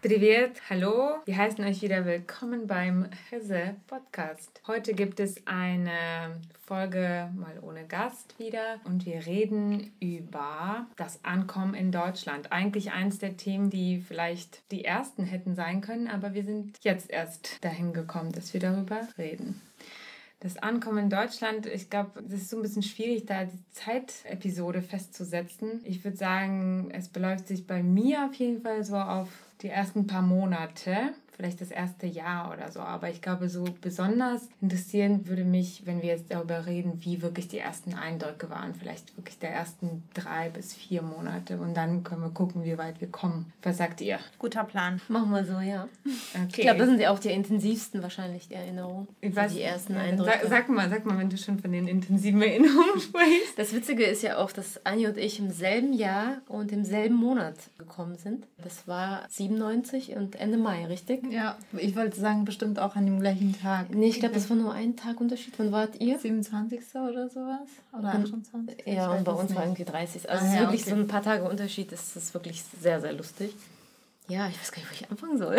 Privet, hallo. Wir heißen euch wieder willkommen beim Hesse Podcast. Heute gibt es eine Folge mal ohne Gast wieder und wir reden über das Ankommen in Deutschland. Eigentlich eins der Themen, die vielleicht die ersten hätten sein können, aber wir sind jetzt erst dahin gekommen, dass wir darüber reden. Das Ankommen in Deutschland, ich glaube, es ist so ein bisschen schwierig, da die Zeitepisode festzusetzen. Ich würde sagen, es beläuft sich bei mir auf jeden Fall so auf die ersten paar Monate vielleicht das erste Jahr oder so. Aber ich glaube, so besonders interessieren würde mich, wenn wir jetzt darüber reden, wie wirklich die ersten Eindrücke waren. Vielleicht wirklich der ersten drei bis vier Monate. Und dann können wir gucken, wie weit wir kommen. Was sagt ihr? Guter Plan. Machen wir so, ja. Okay. Ich glaube, das sind ja auch die intensivsten wahrscheinlich, die Erinnerungen. Ich weiß, die ersten Sag, Eindrücke. sag mal, sag mal, wenn du schon von den intensiven Erinnerungen sprichst. Das Witzige ist ja auch, dass Anni und ich im selben Jahr und im selben Monat gekommen sind. Das war 97 und Ende Mai, richtig? Ja, ich wollte sagen, bestimmt auch an dem gleichen Tag. Nee, ich glaube, das war nur ein Tag Unterschied. Wann wart ihr? 27. oder sowas? Oder 28. Ja, und bei uns es war irgendwie 30. Also Ah, es ist ja, wirklich okay. so ein paar Tage Unterschied. Das ist wirklich sehr, sehr lustig. Ja, ich weiß gar nicht, wo ich anfangen soll.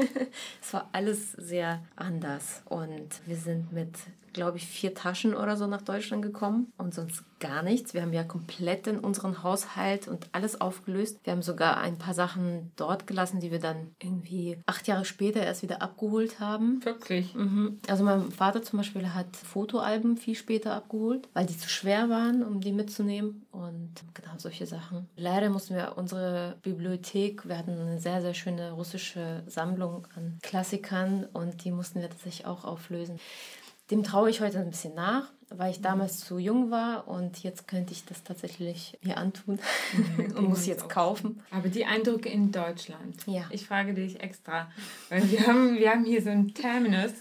es war alles sehr anders. Und wir sind mit, glaube ich, vier Taschen oder so nach Deutschland gekommen und sonst gar nichts. Wir haben ja komplett in unseren Haushalt und alles aufgelöst. Wir haben sogar ein paar Sachen dort gelassen, die wir dann irgendwie acht Jahre später erst wieder abgeholt haben. Wirklich. Mhm. Also mein Vater zum Beispiel hat Fotoalben viel später abgeholt, weil die zu schwer waren, um die mitzunehmen. Und genau solche Sachen. Leider mussten wir unsere Bibliothek, wir hatten eine sehr, sehr schöne russische Sammlung an Klassikern und die mussten wir tatsächlich auch auflösen. Dem traue ich heute ein bisschen nach, weil ich damals zu jung war und jetzt könnte ich das tatsächlich mir antun und muss jetzt kaufen. Aber die Eindrücke in Deutschland. Ja. Ich frage dich extra, weil wir haben, wir haben hier so einen Terminus,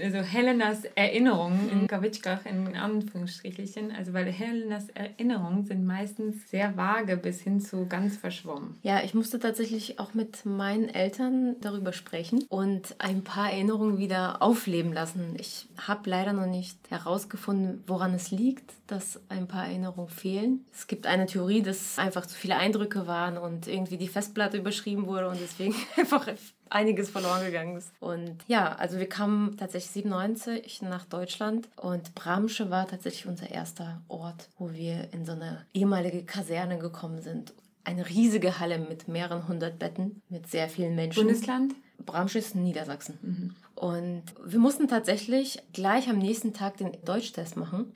also Helenas Erinnerungen in Kawitschkach in Anführungsstrichen. Also weil Helenas Erinnerungen sind meistens sehr vage bis hin zu ganz verschwommen. Ja, ich musste tatsächlich auch mit meinen Eltern darüber sprechen und ein paar Erinnerungen wieder aufleben lassen. Ich habe leider noch nicht herausgefunden, woran es liegt, dass ein paar Erinnerungen fehlen. Es gibt eine Theorie, dass einfach zu viele Eindrücke waren und irgendwie die Festplatte überschrieben wurde und deswegen einfach einiges verloren gegangen ist. Und ja, also wir kamen tatsächlich 97 nach Deutschland und Bramsche war tatsächlich unser erster Ort, wo wir in so eine ehemalige Kaserne gekommen sind. Eine riesige Halle mit mehreren hundert Betten, mit sehr vielen Menschen. Bundesland? Bramsche ist Niedersachsen. Und wir mussten tatsächlich gleich am nächsten Tag den Deutschtest machen,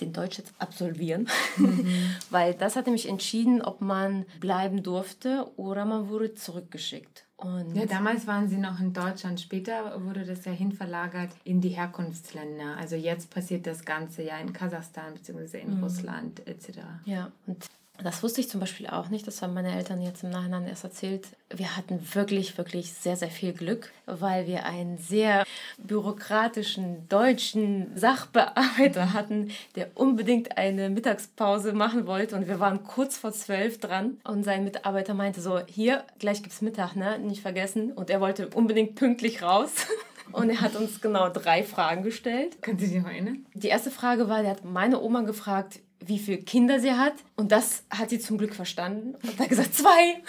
den Deutschtest absolvieren, weil das hat nämlich entschieden, ob man bleiben durfte oder man wurde zurückgeschickt. Und Ja, damals waren sie noch in Deutschland. Später wurde das ja hinverlagert in die Herkunftsländer. Also jetzt passiert das Ganze ja in Kasachstan bzw. in Russland etc. Ja, und das wusste ich zum Beispiel auch nicht. Das haben meine Eltern jetzt im Nachhinein erst erzählt. Wir hatten wirklich, wirklich sehr, sehr viel Glück, weil wir einen sehr bürokratischen deutschen Sachbearbeiter hatten, der unbedingt eine Mittagspause machen wollte. Und wir waren kurz vor zwölf dran. Und sein Mitarbeiter meinte so, hier, gleich gibt's Mittag, ne? Nicht vergessen. Und er wollte unbedingt pünktlich raus. Und er hat uns genau drei Fragen gestellt. Kannst du dich noch erinnern? Die erste Frage war, der hat meine Oma gefragt, wie viele Kinder sie hat. Und das hat sie zum Glück verstanden. Und hat gesagt, zwei.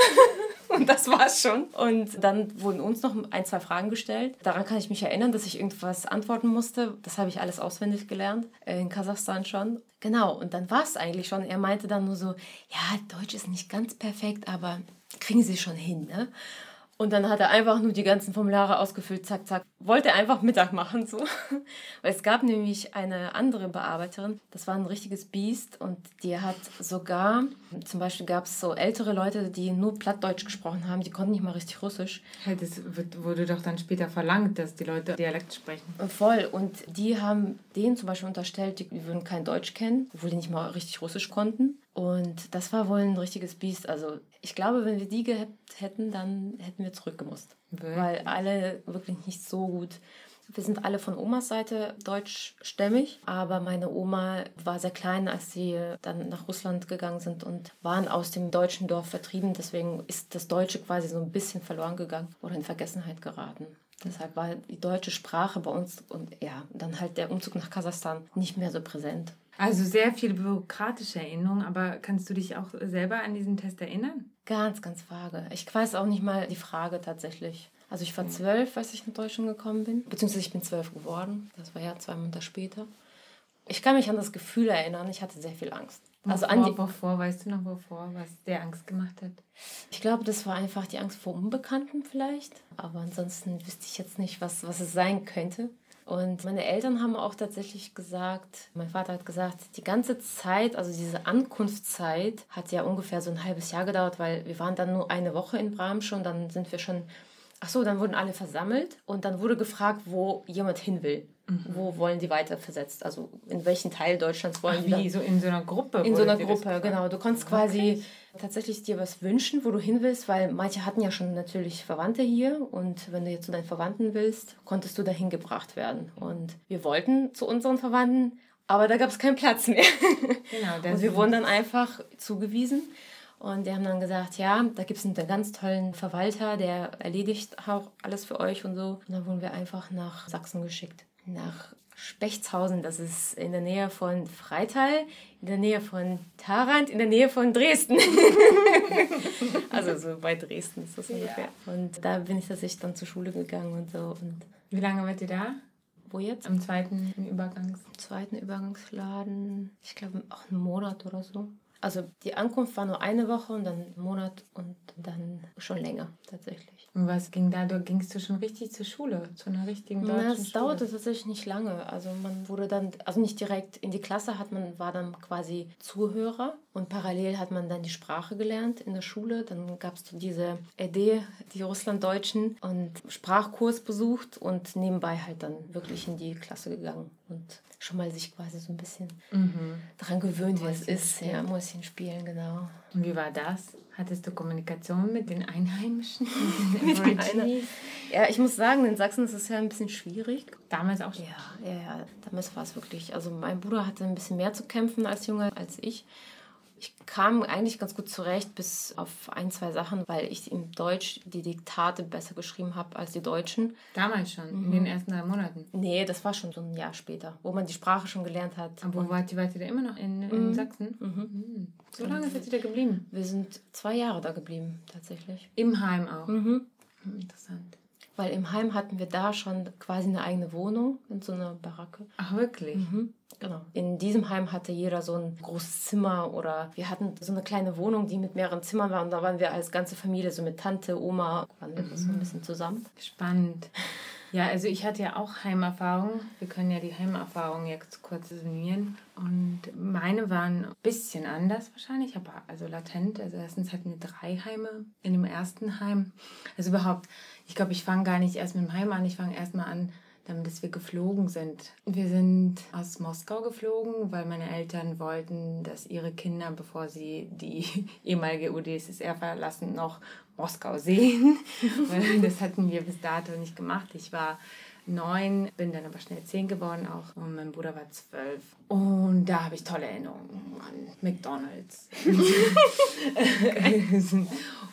Und das war's schon. Und dann wurden uns noch ein, zwei Fragen gestellt. Daran kann ich mich erinnern, dass ich irgendwas antworten musste. Das habe ich alles auswendig gelernt. äh, In Kasachstan schon. Genau, und dann war es eigentlich schon. Er meinte dann nur so, ja, Deutsch ist nicht ganz perfekt, aber kriegen Sie schon hin, ne? Und dann hat er einfach nur die ganzen Formulare ausgefüllt, zack, zack. Wollte einfach Mittag machen, so. Weil es gab nämlich eine andere Bearbeiterin, das war ein richtiges Biest und die hat sogar, zum Beispiel gab es so ältere Leute, die nur Plattdeutsch gesprochen haben, die konnten nicht mal richtig Russisch. Halt, das wird, wurde doch dann später verlangt, dass die Leute Dialekt sprechen. Voll. Und die haben denen zum Beispiel unterstellt, die würden kein Deutsch kennen, obwohl die nicht mal richtig Russisch konnten. Und das war wohl ein richtiges Biest. Also ich glaube, wenn wir die gehabt hätten, dann hätten wir zurückgemusst. Wirklich? Weil alle wirklich nicht so gut. Wir sind alle von Omas Seite deutschstämmig, aber meine Oma war sehr klein, als sie dann nach Russland gegangen sind und waren aus dem deutschen Dorf vertrieben. Deswegen ist das Deutsche quasi so ein bisschen verloren gegangen oder in Vergessenheit geraten. Deshalb war die deutsche Sprache bei uns und ja, dann halt der Umzug nach Kasachstan nicht mehr so präsent. Also sehr viele bürokratische Erinnerungen, aber kannst du dich auch selber an diesen Test erinnern? Ganz, ganz vage. Ich weiß auch nicht mal die Frage tatsächlich. Also ich war zwölf, als ich nach Deutschland gekommen bin. Beziehungsweise ich bin zwölf geworden. Das war ja zwei Monate später. Ich kann mich an das Gefühl erinnern, ich hatte sehr viel Angst. Also wovor, an die, wovor, weißt du noch wovor, was der Angst gemacht hat? Ich glaube, das war einfach die Angst vor Unbekannten vielleicht. Aber ansonsten wüsste ich jetzt nicht, was, was es sein könnte. Und meine Eltern haben auch tatsächlich gesagt, mein Vater hat gesagt, die ganze Zeit, also diese Ankunftszeit hat ja ungefähr so ein halbes Jahr gedauert, weil wir waren dann nur eine Woche in Bramsch und dann sind wir schon, ach so, dann wurden alle versammelt und dann wurde gefragt, wo jemand hin will. Mhm. Wo wollen die weiter versetzt? Also in welchen Teil Deutschlands wollen Ach, wie, so in so einer Gruppe? In so einer Gruppe, genau. Du konntest quasi tatsächlich dir was wünschen, wo du hin willst, weil manche hatten ja schon natürlich Verwandte hier und wenn du jetzt zu deinen Verwandten willst, konntest du dahin gebracht werden. Und wir wollten zu unseren Verwandten, aber da gab es keinen Platz mehr. Genau, und wir wurden dann einfach zugewiesen. Und die haben dann gesagt, ja, da gibt es einen ganz tollen Verwalter, der erledigt auch alles für euch und so. Und dann wurden wir einfach nach Sachsen geschickt nach Spechtshausen. Das ist in der Nähe von Freital, in der Nähe von Tarant, in der Nähe von Dresden. also so bei Dresden ist das ungefähr. Ja. Und da bin ich tatsächlich dann zur Schule gegangen und so. Und Wie lange wart ihr da? Wo jetzt? Am zweiten Übergangs. Im zweiten Übergangsladen. Ich glaube auch einen Monat oder so. Also die Ankunft war nur eine Woche und dann einen Monat und dann schon länger tatsächlich. Und was ging da? Da gingst du schon richtig zur Schule, zu einer richtigen deutschen Na, es dauerte tatsächlich nicht lange. Also man wurde dann, also nicht direkt in die Klasse, hat man war dann quasi Zuhörer und parallel hat man dann die Sprache gelernt in der Schule. Dann gab es diese ED, die Russlanddeutschen und Sprachkurs besucht und nebenbei halt dann wirklich in die Klasse gegangen und schon mal sich quasi so ein bisschen mhm. daran gewöhnt, wie es ist. Ja, Mäuschen spielen, genau. Und wie war das? Hattest du Kommunikation mit den Einheimischen? mit den Einheimischen? Ja, ich muss sagen, in Sachsen ist es ja ein bisschen schwierig. Damals auch schon? Ja, ja, ja. Damals war es wirklich. Also mein Bruder hatte ein bisschen mehr zu kämpfen als Junge als ich. Ich kam eigentlich ganz gut zurecht, bis auf ein, zwei Sachen, weil ich im Deutsch die Diktate besser geschrieben habe als die Deutschen. Damals schon, mhm. in den ersten drei Monaten? Nee, das war schon so ein Jahr später, wo man die Sprache schon gelernt hat. Aber wo wart wart ihr da immer noch? In, in mhm. Sachsen? Mhm. mhm. So lange seid ihr da geblieben? Wir sind zwei Jahre da geblieben, tatsächlich. Im Heim auch? Mhm. Hm, interessant. Weil im Heim hatten wir da schon quasi eine eigene Wohnung in so einer Baracke. Ach, wirklich? Mhm. Genau. In diesem Heim hatte jeder so ein großes Zimmer oder wir hatten so eine kleine Wohnung, die mit mehreren Zimmern war und da waren wir als ganze Familie, so mit Tante, Oma, waren wir mhm. so ein bisschen zusammen. Spannend. Ja, also ich hatte ja auch Heimerfahrung. Wir können ja die Heimerfahrung jetzt kurz summieren. Und meine waren ein bisschen anders wahrscheinlich, aber also latent. Also erstens hatten wir drei Heime in dem ersten Heim. Also überhaupt, ich glaube, ich fange gar nicht erst mit dem Heim an. Ich fange erst mal an, damit wir geflogen sind. Wir sind aus Moskau geflogen, weil meine Eltern wollten, dass ihre Kinder, bevor sie die ehemalige UdSSR verlassen, noch Moskau sehen. das hatten wir bis dato nicht gemacht. Ich war neun, bin dann aber schnell zehn geworden auch und mein Bruder war zwölf. Und da habe ich tolle Erinnerungen an McDonalds,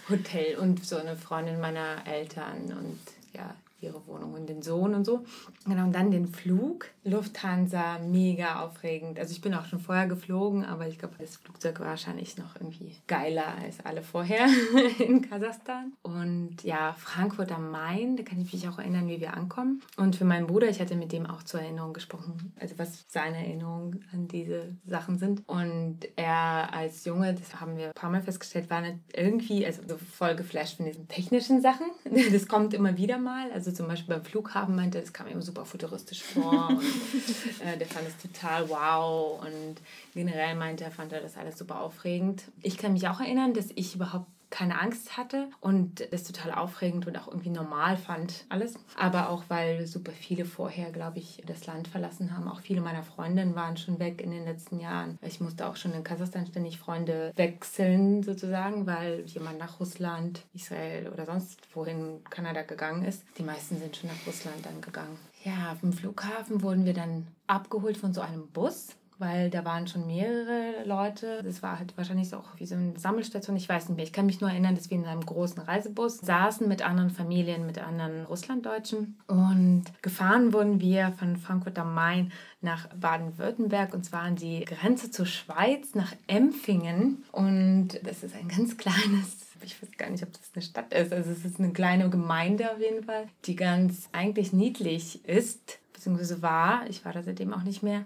Hotel und so eine Freundin meiner Eltern und ja, ihre Wohnung und den Sohn und so. Genau, und dann den Flug. Lufthansa, mega aufregend. Also ich bin auch schon vorher geflogen, aber ich glaube, das Flugzeug war wahrscheinlich noch irgendwie geiler als alle vorher in Kasachstan. Und ja, Frankfurt am Main, da kann ich mich auch erinnern, wie wir ankommen. Und für meinen Bruder, ich hatte mit dem auch zur Erinnerung gesprochen, also was seine Erinnerungen an diese Sachen sind. Und er als Junge, das haben wir ein paar Mal festgestellt, war irgendwie also so voll geflasht von diesen technischen Sachen. Das kommt immer wieder mal. Also zum Beispiel beim Flughafen meinte, das kam ihm super futuristisch vor. äh, der fand es total wow. Und generell meinte er, fand er das alles super aufregend. Ich kann mich auch erinnern, dass ich überhaupt keine Angst hatte und das total aufregend und auch irgendwie normal fand, alles. Aber auch, weil super viele vorher, glaube ich, das Land verlassen haben. Auch viele meiner Freundinnen waren schon weg in den letzten Jahren. Ich musste auch schon in Kasachstan ständig Freunde wechseln, sozusagen, weil jemand nach Russland, Israel oder sonst wohin Kanada gegangen ist. Die meisten sind schon nach Russland dann gegangen. Ja, vom Flughafen wurden wir dann abgeholt von so einem Bus weil da waren schon mehrere Leute. Das war halt wahrscheinlich so auch wie so eine Sammelstation, ich weiß nicht mehr. Ich kann mich nur erinnern, dass wir in einem großen Reisebus saßen mit anderen Familien, mit anderen Russlanddeutschen und gefahren wurden wir von Frankfurt am Main nach Baden-Württemberg und zwar an die Grenze zur Schweiz, nach Empfingen und das ist ein ganz kleines ich weiß gar nicht, ob das eine Stadt ist. Also es ist eine kleine Gemeinde auf jeden Fall, die ganz eigentlich niedlich ist, beziehungsweise war. Ich war da seitdem auch nicht mehr.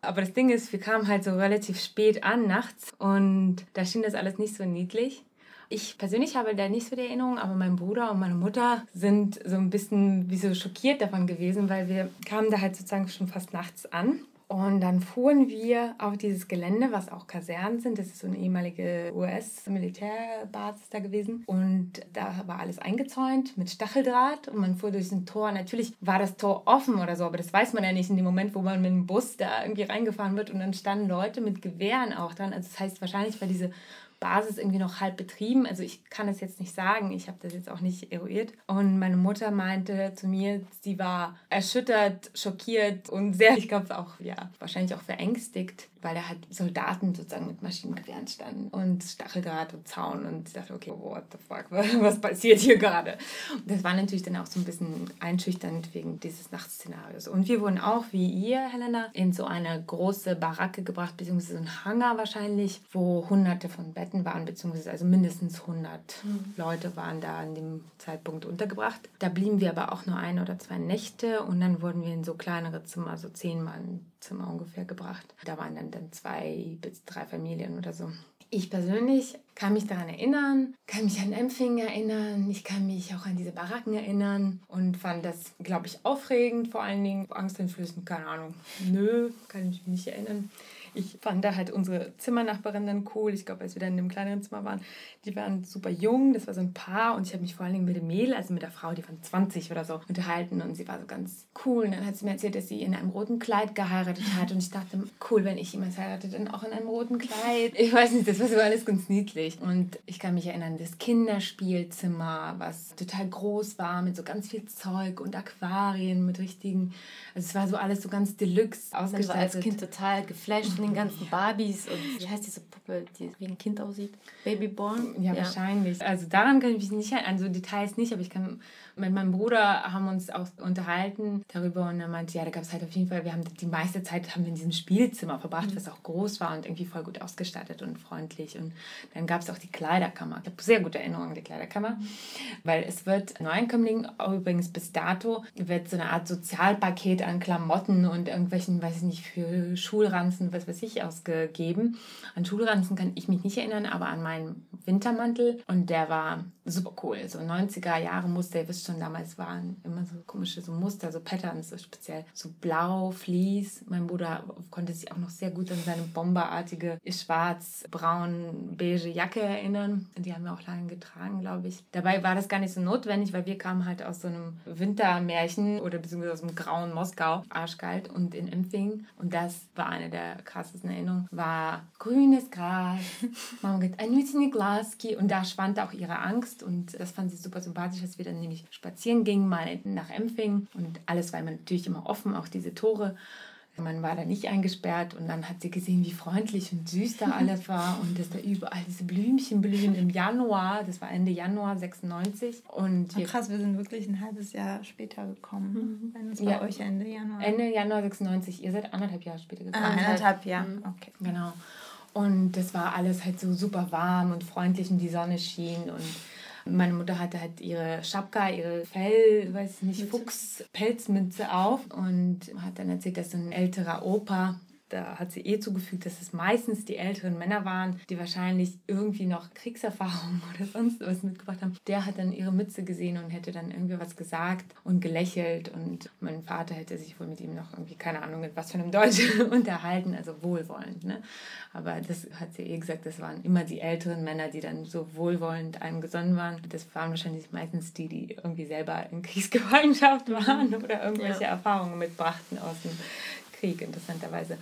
Aber das Ding ist, wir kamen halt so relativ spät an nachts und da schien das alles nicht so niedlich. Ich persönlich habe da nicht so die Erinnerung, aber mein Bruder und meine Mutter sind so ein bisschen wie so schockiert davon gewesen, weil wir kamen da halt sozusagen schon fast nachts an und dann fuhren wir auf dieses Gelände, was auch Kasernen sind. Das ist so eine ehemalige US-Militärbasis da gewesen. Und da war alles eingezäunt mit Stacheldraht und man fuhr durch ein Tor. Natürlich war das Tor offen oder so, aber das weiß man ja nicht in dem Moment, wo man mit dem Bus da irgendwie reingefahren wird. Und dann standen Leute mit Gewehren auch dran. Also das heißt wahrscheinlich, weil diese Basis irgendwie noch halb betrieben. Also ich kann es jetzt nicht sagen, ich habe das jetzt auch nicht eruiert. Und meine Mutter meinte zu mir, sie war erschüttert, schockiert und sehr, ich glaube auch, ja, wahrscheinlich auch verängstigt, weil da halt Soldaten sozusagen mit Maschinengewehren standen und Stacheldraht und Zaun und ich dachte, okay, what the fuck, was passiert hier gerade? Das war natürlich dann auch so ein bisschen einschüchternd wegen dieses Nachtszenarios. Und wir wurden auch, wie ihr, Helena, in so eine große Baracke gebracht, beziehungsweise ein Hangar wahrscheinlich, wo hunderte von Betten waren, beziehungsweise also mindestens 100 mhm. Leute waren da an dem Zeitpunkt untergebracht. Da blieben wir aber auch nur ein oder zwei Nächte und dann wurden wir in so kleinere Zimmer, so zehn Mann Zimmer ungefähr gebracht. Da waren dann, dann zwei bis drei Familien oder so. Ich persönlich kann mich daran erinnern, kann mich an Empfing erinnern, ich kann mich auch an diese Baracken erinnern und fand das, glaube ich, aufregend, vor allen Dingen angsteinflößend, keine Ahnung. Nö, kann ich mich nicht erinnern. Ich fand da halt unsere Zimmernachbarin dann cool. Ich glaube, als wir dann in dem kleineren Zimmer waren, die waren super jung. Das war so ein Paar und ich habe mich vor allen Dingen mit dem Mädel, also mit der Frau, die waren 20 oder so, unterhalten und sie war so ganz cool. Und dann hat sie mir erzählt, dass sie in einem roten Kleid geheiratet hat und ich dachte, cool, wenn ich jemals heirate, dann auch in einem roten Kleid. Ich weiß nicht, das war so alles ganz niedlich. Und ich kann mich erinnern, das Kinderspielzimmer, was total groß war, mit so ganz viel Zeug und Aquarien mit richtigen, also es war so alles so ganz deluxe ausgestattet. Ich war als Kind total geflasht von den ganzen Barbies und wie heißt diese Puppe, die wie ein Kind aussieht? Babyborn? Ja, ja, wahrscheinlich. Also daran kann ich mich nicht erinnern, also Details nicht, aber ich kann mit meinem Bruder haben uns auch unterhalten darüber und er meinte, ja, da gab es halt auf jeden Fall, wir haben die meiste Zeit haben wir in diesem Spielzimmer verbracht, mhm. was auch groß war und irgendwie voll gut ausgestattet und freundlich. Und dann gab es auch die Kleiderkammer. Ich habe sehr gute Erinnerungen an die Kleiderkammer, weil es wird Neuankömmlingen, übrigens bis dato, wird so eine Art Sozialpaket an Klamotten und irgendwelchen, weiß ich nicht, für Schulranzen, was weiß ich, ausgegeben. An Schulranzen kann ich mich nicht erinnern, aber an meinen Wintermantel und der war super cool. So 90er Jahre Muster, ihr wisst schon damals waren immer so komische so Muster, so Patterns, so speziell. So blau, Vlies. Mein Bruder konnte sich auch noch sehr gut an seine bomberartige schwarz-braun-beige Jacke erinnern. Die haben wir auch lange getragen, glaube ich. Dabei war das gar nicht so notwendig, weil wir kamen halt aus so einem Wintermärchen oder beziehungsweise aus einem grauen Moskau, arschkalt und in Empfing. Und das war eine der krassesten Erinnerungen, war grünes Gras, Mama geht ein Glaski und da schwand auch ihre Angst und das fand sie super sympathisch, dass wir dann nämlich spazieren ging, mal nach Empfing und alles war immer natürlich immer offen, auch diese Tore. Man war da nicht eingesperrt und dann hat sie gesehen, wie freundlich und süß da alles war und dass da überall diese Blümchen blühen im Januar. Das war Ende Januar 96. Und wir, krass, wir sind wirklich ein halbes Jahr später gekommen. Mhm. Wenn es bei ja, euch Ende Januar. Ende Januar 96. Ihr seid anderthalb Jahre später gekommen. Ah, anderthalb Jahre, mhm. okay. Genau. Und das war alles halt so super warm und freundlich und die Sonne schien und meine Mutter hatte halt ihre Schapka, ihre Fell, weiß nicht, Fuchspelzmütze auf und hat dann erzählt, dass so ein älterer Opa da hat sie eh zugefügt, dass es meistens die älteren Männer waren, die wahrscheinlich irgendwie noch Kriegserfahrung oder sonst was mitgebracht haben. Der hat dann ihre Mütze gesehen und hätte dann irgendwie was gesagt und gelächelt und mein Vater hätte sich wohl mit ihm noch irgendwie, keine Ahnung, mit was von einem Deutsch unterhalten, also wohlwollend. Ne? Aber das hat sie eh gesagt, das waren immer die älteren Männer, die dann so wohlwollend einem gesonnen waren. Das waren wahrscheinlich meistens die, die irgendwie selber in Kriegsgefangenschaft waren oder irgendwelche ja. Erfahrungen mitbrachten aus dem Krieg, interessanterweise.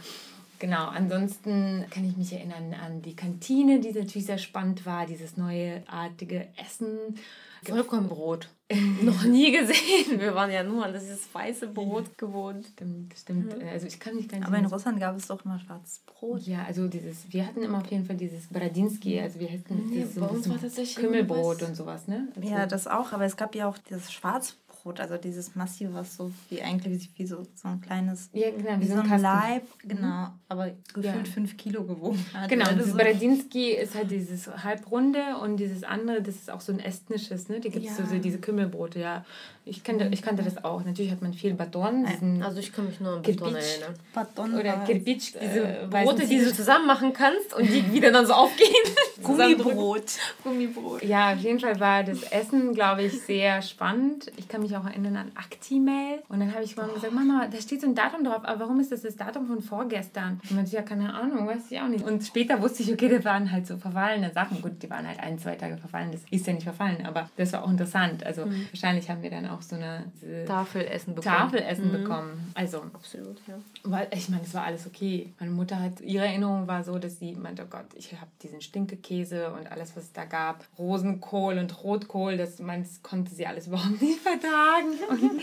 Genau, ansonsten kann ich mich erinnern an die Kantine, die natürlich sehr spannend war, dieses neuartige Essen. Vollkornbrot. Noch nie gesehen. Wir waren ja nur an dieses weiße Brot gewohnt. Stimmt, stimmt. Also ich kann mich gar nicht Aber in Russland gab es doch immer schwarzes Brot. Ja, also dieses, wir hatten immer auf jeden Fall dieses Bradinsky, also wir hätten mhm, dieses so Kümmelbrot und sowas, ne? Also ja, das auch, aber es gab ja auch dieses Schwarzbrot Brot, also dieses Massive, was so wie eigentlich wie so, so ein kleines, ja, genau, wie, wie so ein, Leib, genau, mhm. aber gefühlt ja. fünf Kilo gewogen hat. Genau, das so Beredinsky ist halt dieses halbrunde und dieses andere, das ist auch so ein estnisches, ne? Die gibt es ja. so, so diese Kümmelbrote, ja. Ich kannte, ich kannte das auch. Natürlich hat man viel Baton. Also ich kann mich nur an Baton erinnern. Baton oder Kirpic. Diese äh, Brote, die du zusammen machen kannst und die wieder dann so aufgehen. Gummibrot. Gummibrot. Ja, auf jeden Fall war das Essen, glaube ich, sehr spannend. Ich kann mich auch erinnern an Actimel. Und dann habe ich oh. gesagt, Mama, da steht so ein Datum drauf, aber warum ist das das Datum von vorgestern? Und man ja, keine Ahnung, weiß ich auch nicht. Und später wusste ich, okay, das waren halt so verfallene Sachen. Gut, die waren halt ein, zwei Tage verfallen. Das ist ja nicht verfallen, aber das war auch interessant. Also mhm. wahrscheinlich haben wir dann auch so eine Tafelessen bekommen. Tafelessen mhm. bekommen. Also absolut, ja. Weil ich meine, es war alles okay. Meine Mutter hat ihre Erinnerung war so, dass sie meinte, oh Gott, ich habe diesen Stinkekäse und alles, was es da gab, Rosenkohl und Rotkohl, das, mein, das konnte sie alles überhaupt nicht vertragen. Und,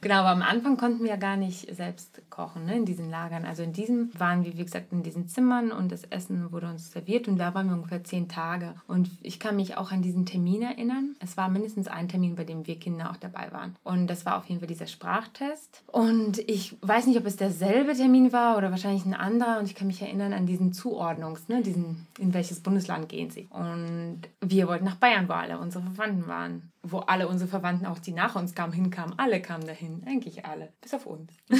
genau, aber am Anfang konnten wir ja gar nicht selbst kochen ne, in diesen Lagern. Also in diesem waren wir, wie gesagt, in diesen Zimmern und das Essen wurde uns serviert und da waren wir ungefähr zehn Tage. Und ich kann mich auch an diesen Termin erinnern. Es war mindestens ein Termin, bei dem wir Kinder auch dabei waren. Und das war auf jeden Fall dieser Sprachtest. Und ich weiß nicht, ob es derselbe Termin war oder wahrscheinlich ein anderer. Und ich kann mich erinnern an diesen Zuordnungs, ne, diesen, in welches Bundesland gehen sie. Und wir wollten nach Bayern, wo alle unsere Verwandten waren. Wo alle unsere Verwandten, auch die nach uns kamen, hinkamen. Alle kamen dahin, eigentlich alle, bis auf uns.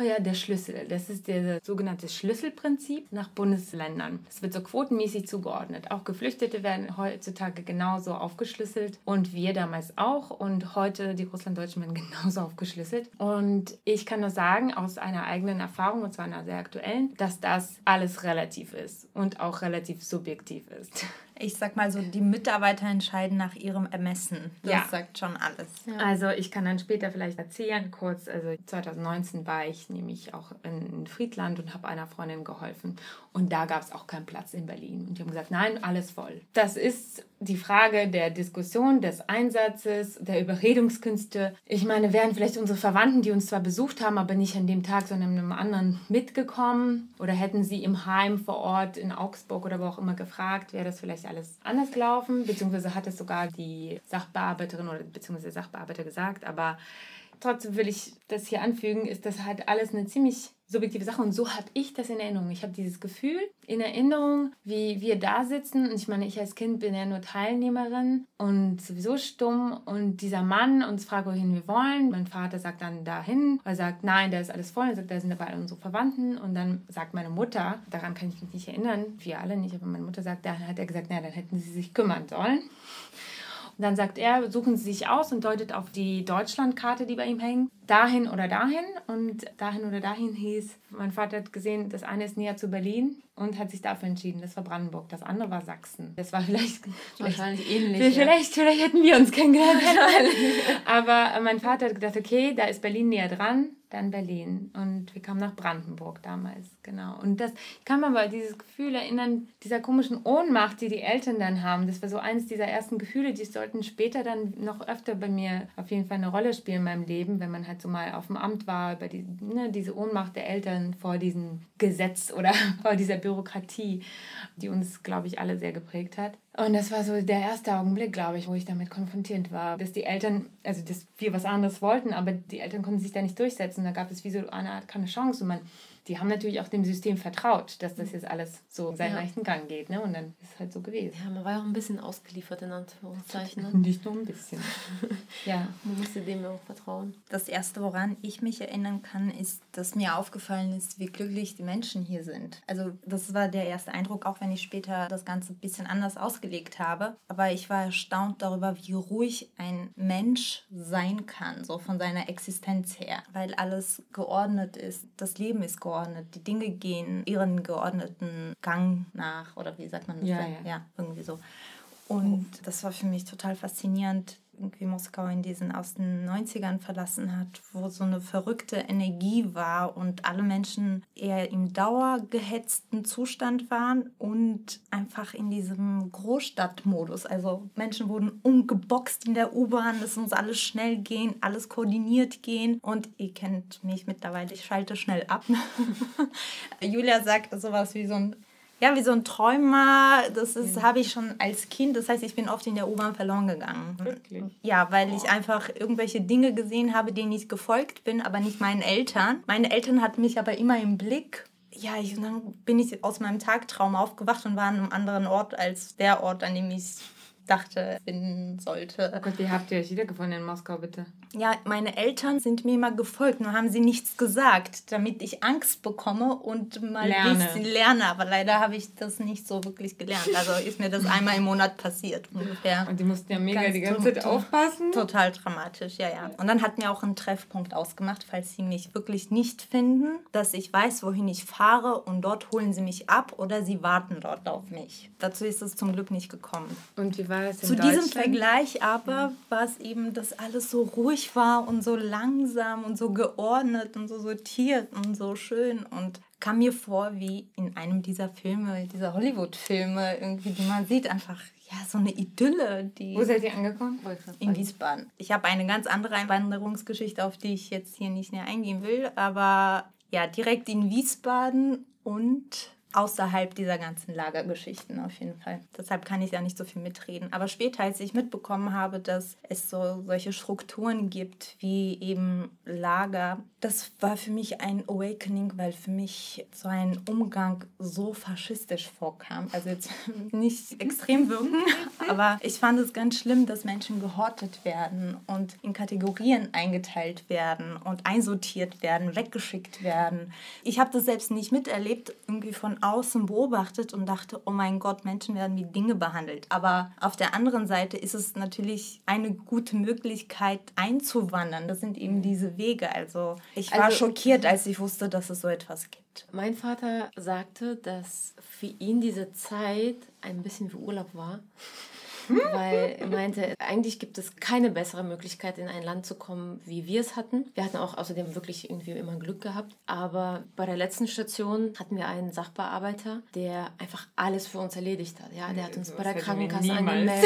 Oh ja, der Schlüssel. Das ist der sogenannte Schlüsselprinzip nach Bundesländern. Es wird so quotenmäßig zugeordnet. Auch Geflüchtete werden heutzutage genauso aufgeschlüsselt und wir damals auch. Und heute die Russlanddeutschen werden genauso aufgeschlüsselt. Und ich kann nur sagen, aus einer eigenen Erfahrung, und zwar einer sehr aktuellen, dass das alles relativ ist und auch relativ subjektiv ist ich sag mal so, die Mitarbeiter entscheiden nach ihrem Ermessen. Das ja. sagt schon alles. Ja. Also ich kann dann später vielleicht erzählen, kurz, also 2019 war ich nämlich auch in Friedland und habe einer Freundin geholfen. Und da gab es auch keinen Platz in Berlin. Und die haben gesagt, nein, alles voll. Das ist die Frage der Diskussion, des Einsatzes, der Überredungskünste. Ich meine, wären vielleicht unsere Verwandten, die uns zwar besucht haben, aber nicht an dem Tag, sondern an einem anderen mitgekommen? Oder hätten sie im Heim vor Ort in Augsburg oder wo auch immer gefragt, wäre das vielleicht alles anders gelaufen? Beziehungsweise hat es sogar die Sachbearbeiterin oder beziehungsweise der Sachbearbeiter gesagt. Aber trotzdem will ich das hier anfügen, ist das halt alles eine ziemlich subjektive Sache und so habe ich das in Erinnerung. Ich habe dieses Gefühl in Erinnerung, wie wir da sitzen und ich meine, ich als Kind bin ja nur Teilnehmerin und sowieso stumm und dieser Mann uns fragt, wohin wir wollen. Mein Vater sagt dann dahin, er sagt, nein, da ist alles voll, er sagt, da sind dabei unsere Verwandten und dann sagt meine Mutter, daran kann ich mich nicht erinnern, wir alle nicht, aber meine Mutter sagt, dann hat er gesagt, na, dann hätten sie sich kümmern sollen. Und dann sagt er, suchen Sie sich aus und deutet auf die Deutschlandkarte, die bei ihm hängt, dahin oder dahin. Und dahin oder dahin hieß, mein Vater hat gesehen, das eine ist näher zu Berlin und hat sich dafür entschieden. Das war Brandenburg, das andere war Sachsen. Das war vielleicht, wahrscheinlich ähnlich. Vielleicht, ja. vielleicht hätten wir uns kennengelernt. Aber mein Vater hat gedacht, okay, da ist Berlin näher dran dann Berlin und wir kamen nach Brandenburg damals, genau. Und das kann man aber dieses Gefühl erinnern, dieser komischen Ohnmacht, die die Eltern dann haben. Das war so eines dieser ersten Gefühle, die sollten später dann noch öfter bei mir auf jeden Fall eine Rolle spielen in meinem Leben, wenn man halt so mal auf dem Amt war, über die, ne, diese Ohnmacht der Eltern vor diesem Gesetz oder vor dieser Bürokratie, die uns, glaube ich, alle sehr geprägt hat. Und das war so der erste Augenblick, glaube ich, wo ich damit konfrontiert war, dass die Eltern, also dass wir was anderes wollten, aber die Eltern konnten sich da nicht durchsetzen. Da gab es wie so eine Art keine Chance und man die haben natürlich auch dem System vertraut, dass das jetzt alles so seinen ja. leichten Gang geht. Ne? Und dann ist es halt so gewesen. Ja, man war ja auch ein bisschen ausgeliefert, in Anführungszeichen. Ne? Nicht nur ein bisschen. ja. Man musste dem ja auch vertrauen. Das Erste, woran ich mich erinnern kann, ist, dass mir aufgefallen ist, wie glücklich die Menschen hier sind. Also das war der erste Eindruck, auch wenn ich später das Ganze ein bisschen anders ausgelegt habe. Aber ich war erstaunt darüber, wie ruhig ein Mensch sein kann, so von seiner Existenz her. Weil alles geordnet ist, das Leben ist geordnet, die Dinge gehen ihren geordneten Gang nach. Oder wie sagt man das? Ja, ja. ja irgendwie so. Und das war für mich total faszinierend, irgendwie Moskau in diesen aus den 90ern verlassen hat, wo so eine verrückte Energie war und alle Menschen eher im dauergehetzten Zustand waren und einfach in diesem Großstadtmodus. Also Menschen wurden umgeboxt in der U-Bahn, es muss alles schnell gehen, alles koordiniert gehen und ihr kennt mich mittlerweile, ich schalte schnell ab. Julia sagt sowas wie so ein ja, wie so ein Träumer, das ist, ja. habe ich schon als Kind. Das heißt, ich bin oft in der U-Bahn verloren gegangen. Wirklich? Ja, weil oh. ich einfach irgendwelche Dinge gesehen habe, denen ich gefolgt bin, aber nicht meinen Eltern. Meine Eltern hatten mich aber immer im Blick. Ja, ich, dann bin ich aus meinem Tagtraum aufgewacht und war an einem anderen Ort als der Ort, an dem ich dachte, finden sollte. Oh Gott, wie habt ihr euch wiedergefunden in Moskau, bitte? Ja, meine Eltern sind mir immer gefolgt, nur haben sie nichts gesagt, damit ich Angst bekomme und mal ein bisschen lerne. Aber leider habe ich das nicht so wirklich gelernt. Also ist mir das einmal im Monat passiert ungefähr. Und die mussten ja mega Ganz die ganze Zeit aufpassen. Total dramatisch, ja, ja. Und dann hatten wir auch einen Treffpunkt ausgemacht, falls sie mich wirklich nicht finden, dass ich weiß, wohin ich fahre und dort holen sie mich ab oder sie warten dort auf mich. Dazu ist es zum Glück nicht gekommen. Und wie war das Zu diesem Vergleich aber war es eben, dass alles so ruhig war und so langsam und so geordnet und so sortiert und so schön und kam mir vor wie in einem dieser Filme, dieser Hollywood-Filme, irgendwie, die man sieht, einfach ja, so eine Idylle. Die Wo seid ihr angekommen? In Wiesbaden. Ich habe eine ganz andere Einwanderungsgeschichte, auf die ich jetzt hier nicht näher eingehen will, aber ja, direkt in Wiesbaden und außerhalb dieser ganzen Lagergeschichten auf jeden Fall. Deshalb kann ich ja nicht so viel mitreden. Aber später, als ich mitbekommen habe, dass es so solche Strukturen gibt wie eben Lager, das war für mich ein Awakening, weil für mich so ein Umgang so faschistisch vorkam. Also jetzt nicht extrem wirken, aber ich fand es ganz schlimm, dass Menschen gehortet werden und in Kategorien eingeteilt werden und einsortiert werden, weggeschickt werden. Ich habe das selbst nicht miterlebt, irgendwie von außen beobachtet und dachte, oh mein Gott, Menschen werden wie Dinge behandelt. Aber auf der anderen Seite ist es natürlich eine gute Möglichkeit einzuwandern. Das sind eben diese Wege. Also ich war also, schockiert, als ich wusste, dass es so etwas gibt. Mein Vater sagte, dass für ihn diese Zeit ein bisschen wie Urlaub war weil er meinte, eigentlich gibt es keine bessere Möglichkeit, in ein Land zu kommen, wie wir es hatten. Wir hatten auch außerdem wirklich irgendwie immer Glück gehabt. Aber bei der letzten Station hatten wir einen Sachbearbeiter, der einfach alles für uns erledigt hat. Ja, der hat uns bei der Krankenkasse angemeldet,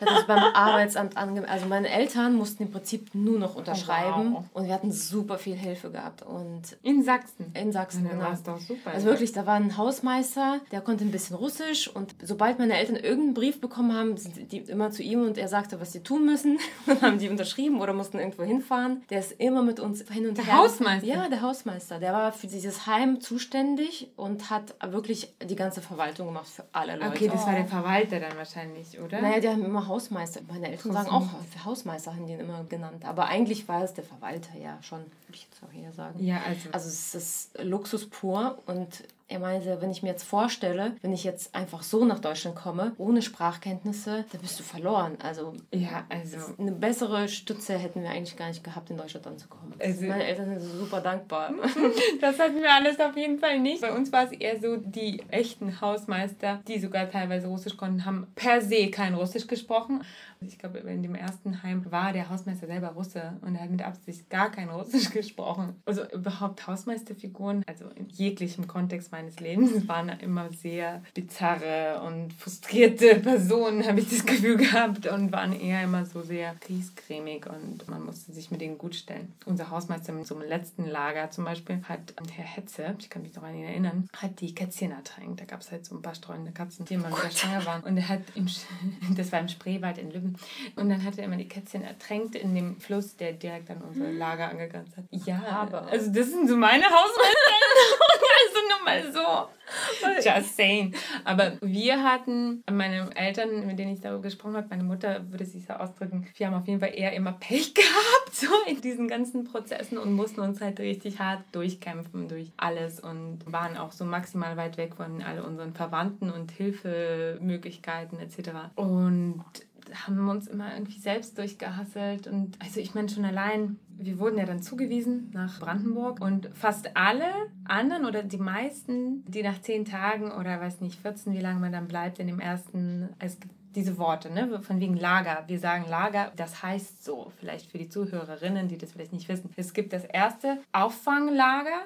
der hat uns beim Arbeitsamt angemeldet. Also meine Eltern mussten im Prinzip nur noch unterschreiben oh, wow. und wir hatten super viel Hilfe gehabt. Und in Sachsen? In Sachsen, ja, genau. Doch super, also wirklich, da war ein Hausmeister, der konnte ein bisschen Russisch und sobald meine Eltern irgendeinen Brief bekommen haben, sind die immer zu ihm und er sagte, was sie tun müssen. Dann haben die unterschrieben oder mussten irgendwo hinfahren. Der ist immer mit uns hin und der her. Der Hausmeister? Ja, der Hausmeister. Der war für dieses Heim zuständig und hat wirklich die ganze Verwaltung gemacht für alle Leute. Okay, das war der Verwalter dann wahrscheinlich, oder? Naja, die haben immer Hausmeister. Meine Eltern sagen auch, Hausmeister haben die ihn immer genannt. Aber eigentlich war es der Verwalter, ja, schon, würde ich jetzt auch hier sagen. Ja, also. Also es ist Luxus pur und er meinte, wenn ich mir jetzt vorstelle, wenn ich jetzt einfach so nach Deutschland komme, ohne Sprachkenntnisse, dann bist du verloren. Also, ja, also eine bessere Stütze hätten wir eigentlich gar nicht gehabt, in Deutschland anzukommen. Also, Meine Eltern sind super dankbar. das hatten wir alles auf jeden Fall nicht. Bei uns war es eher so, die echten Hausmeister, die sogar teilweise Russisch konnten, haben per se kein Russisch gesprochen. Ich glaube, in dem ersten Heim war der Hausmeister selber Russe und er hat mit Absicht gar kein Russisch gesprochen. Also überhaupt Hausmeisterfiguren, also in jeglichem Kontext meines Lebens waren immer sehr bizarre und frustrierte Personen, habe ich das Gefühl gehabt, und waren eher immer so sehr kriescremig und man musste sich mit denen gut stellen. Unser Hausmeister in so einem letzten Lager zum Beispiel hat Herr Hetze, ich kann mich noch an ihn erinnern, hat die Kätzchen ertränkt. Da gab es halt so ein paar streunende Katzen, die immer wieder schwanger waren. Und er hat im, das war im Spreewald in Lübben, und dann hat er immer die Kätzchen ertränkt in dem Fluss, der direkt an unser Lager angegrenzt hat. Ja, aber. Also das sind so meine Hausmeister. Also nur mal so. Just saying. Aber wir hatten, meine Eltern, mit denen ich darüber gesprochen habe, meine Mutter würde sich so ausdrücken, wir haben auf jeden Fall eher immer Pech gehabt, so in diesen ganzen Prozessen und mussten uns halt richtig hart durchkämpfen durch alles und waren auch so maximal weit weg von all unseren Verwandten und Hilfemöglichkeiten etc. Und haben uns immer irgendwie selbst durchgehasselt. Und also ich meine schon allein, wir wurden ja dann zugewiesen nach Brandenburg und fast alle anderen oder die meisten, die nach zehn Tagen oder weiß nicht, 14, wie lange man dann bleibt in dem ersten, es gibt diese Worte, ne, von wegen Lager. Wir sagen Lager, das heißt so, vielleicht für die Zuhörerinnen, die das vielleicht nicht wissen. Es gibt das erste Auffanglager,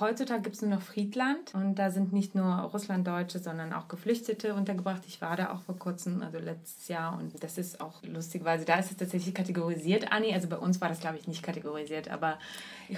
Heutzutage gibt es nur noch Friedland und da sind nicht nur Russlanddeutsche, sondern auch Geflüchtete untergebracht. Ich war da auch vor kurzem, also letztes Jahr und das ist auch lustig, weil da ist es tatsächlich kategorisiert, Anni. Also bei uns war das, glaube ich, nicht kategorisiert, aber...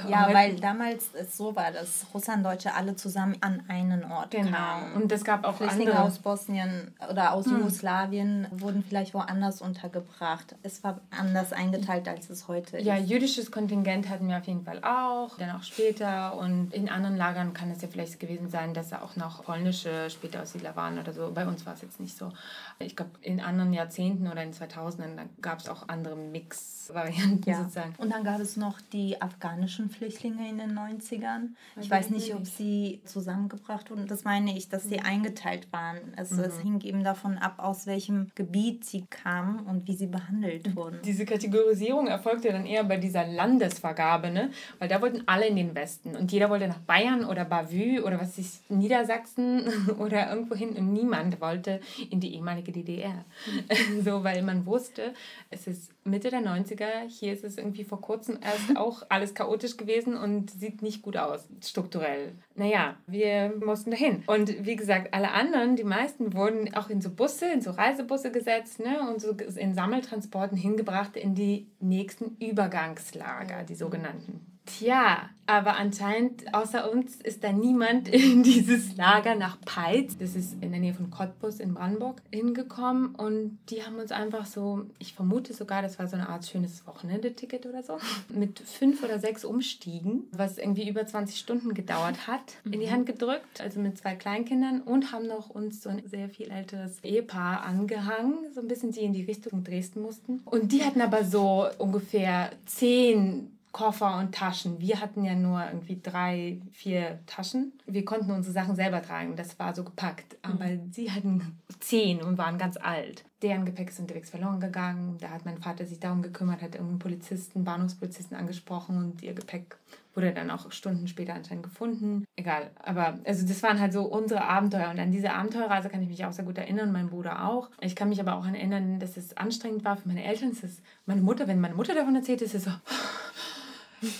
Ja, weil damals es so war, dass Russlanddeutsche alle zusammen an einen Ort genau. kamen. Und es gab auch Flüchtlinge andere... aus Bosnien oder aus hm. Jugoslawien wurden vielleicht woanders untergebracht. Es war anders eingeteilt, als es heute ist. Ja, jüdisches Kontingent hatten wir auf jeden Fall auch, dann auch später und in in anderen Lagern kann es ja vielleicht gewesen sein, dass da auch noch polnische später Aussiedler waren oder so. Bei uns war es jetzt nicht so. Ich glaube, in anderen Jahrzehnten oder in 2000ern gab es auch andere Mix-Varianten ja. sozusagen. Und dann gab es noch die afghanischen Flüchtlinge in den 90ern. Ich weiß nicht, ob sie zusammengebracht wurden. Das meine ich, dass sie mhm. eingeteilt waren. Also mhm. es hing eben davon ab, aus welchem Gebiet sie kamen und wie sie behandelt wurden. Diese Kategorisierung erfolgte dann eher bei dieser Landesvergabe, ne? weil da wollten alle in den Westen und jeder wollte nach Bayern oder Bavü oder was ist Niedersachsen oder irgendwo hin und niemand wollte in die ehemalige DDR. so, weil man wusste, es ist Mitte der 90er, hier ist es irgendwie vor kurzem erst auch alles chaotisch gewesen und sieht nicht gut aus, strukturell. Naja, wir mussten dahin. Und wie gesagt, alle anderen, die meisten wurden auch in so Busse, in so Reisebusse gesetzt ne, und so in Sammeltransporten hingebracht in die nächsten Übergangslager, die sogenannten. Tja, aber anscheinend außer uns ist da niemand in dieses Lager nach Peitz, das ist in der Nähe von Cottbus in Brandenburg, hingekommen. Und die haben uns einfach so, ich vermute sogar, das war so eine Art schönes Wochenendeticket oder so, mit fünf oder sechs Umstiegen, was irgendwie über 20 Stunden gedauert hat, in die mhm. Hand gedrückt, also mit zwei Kleinkindern und haben noch uns so ein sehr viel älteres Ehepaar angehangen, so ein bisschen die in die Richtung Dresden mussten. Und die hatten aber so ungefähr zehn Koffer und Taschen. Wir hatten ja nur irgendwie drei, vier Taschen. Wir konnten unsere Sachen selber tragen. Das war so gepackt. Aber mhm. sie hatten zehn und waren ganz alt. Deren Gepäck ist unterwegs verloren gegangen. Da hat mein Vater sich darum gekümmert, hat irgendeinen Polizisten, Bahnhofspolizisten angesprochen und ihr Gepäck wurde dann auch Stunden später anscheinend gefunden. Egal. Aber also das waren halt so unsere Abenteuer. Und an diese Abenteuerreise kann ich mich auch sehr gut erinnern, mein Bruder auch. Ich kann mich aber auch erinnern, dass es anstrengend war für meine Eltern. Es ist meine Mutter, wenn meine Mutter davon erzählt, ist es so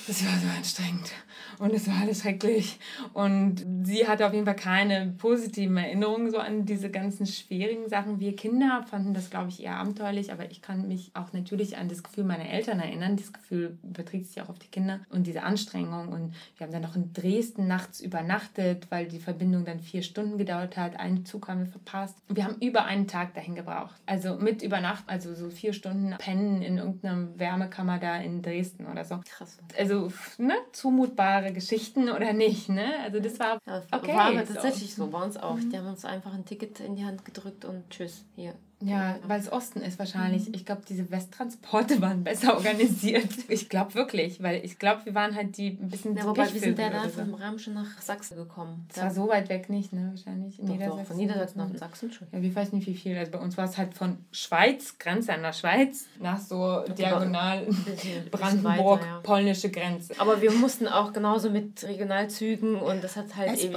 das war so anstrengend und es war alles schrecklich. Und sie hatte auf jeden Fall keine positiven Erinnerungen so an diese ganzen schwierigen Sachen. Wir Kinder fanden das, glaube ich, eher abenteuerlich, aber ich kann mich auch natürlich an das Gefühl meiner Eltern erinnern. Das Gefühl überträgt sich auch auf die Kinder und diese Anstrengung. Und wir haben dann noch in Dresden nachts übernachtet, weil die Verbindung dann vier Stunden gedauert hat. Einen Zug haben wir verpasst. Wir haben über einen Tag dahin gebraucht. Also mit Übernacht, also so vier Stunden pennen in irgendeiner Wärmekammer da in Dresden oder so. Krass also ne, zumutbare Geschichten oder nicht, ne? Also das war ja, okay. War aber tatsächlich so. bei uns auch. Mhm. Die haben uns einfach ein Ticket in die Hand gedrückt und tschüss, hier. Ja, weil es Osten ist wahrscheinlich. Mhm. Ich glaube, diese Westtransporte waren besser organisiert. Ich glaube wirklich, weil ich glaube, wir waren halt die ein bisschen ja, wobei wir sind ja da vom Ramschen nach Sachsen gekommen. Das war so weit weg nicht, ne? Wahrscheinlich in doch, Niedersachsen. Doch, von Niedersachsen nach Sachsen schon. Ja, ich weiß nicht, wie viel. Also bei uns war es halt von Schweiz, Grenze an der Schweiz, nach so diagonal Brandenburg, weiter, ja. polnische Grenze. Aber wir mussten auch genauso mit Regionalzügen und das hat halt eben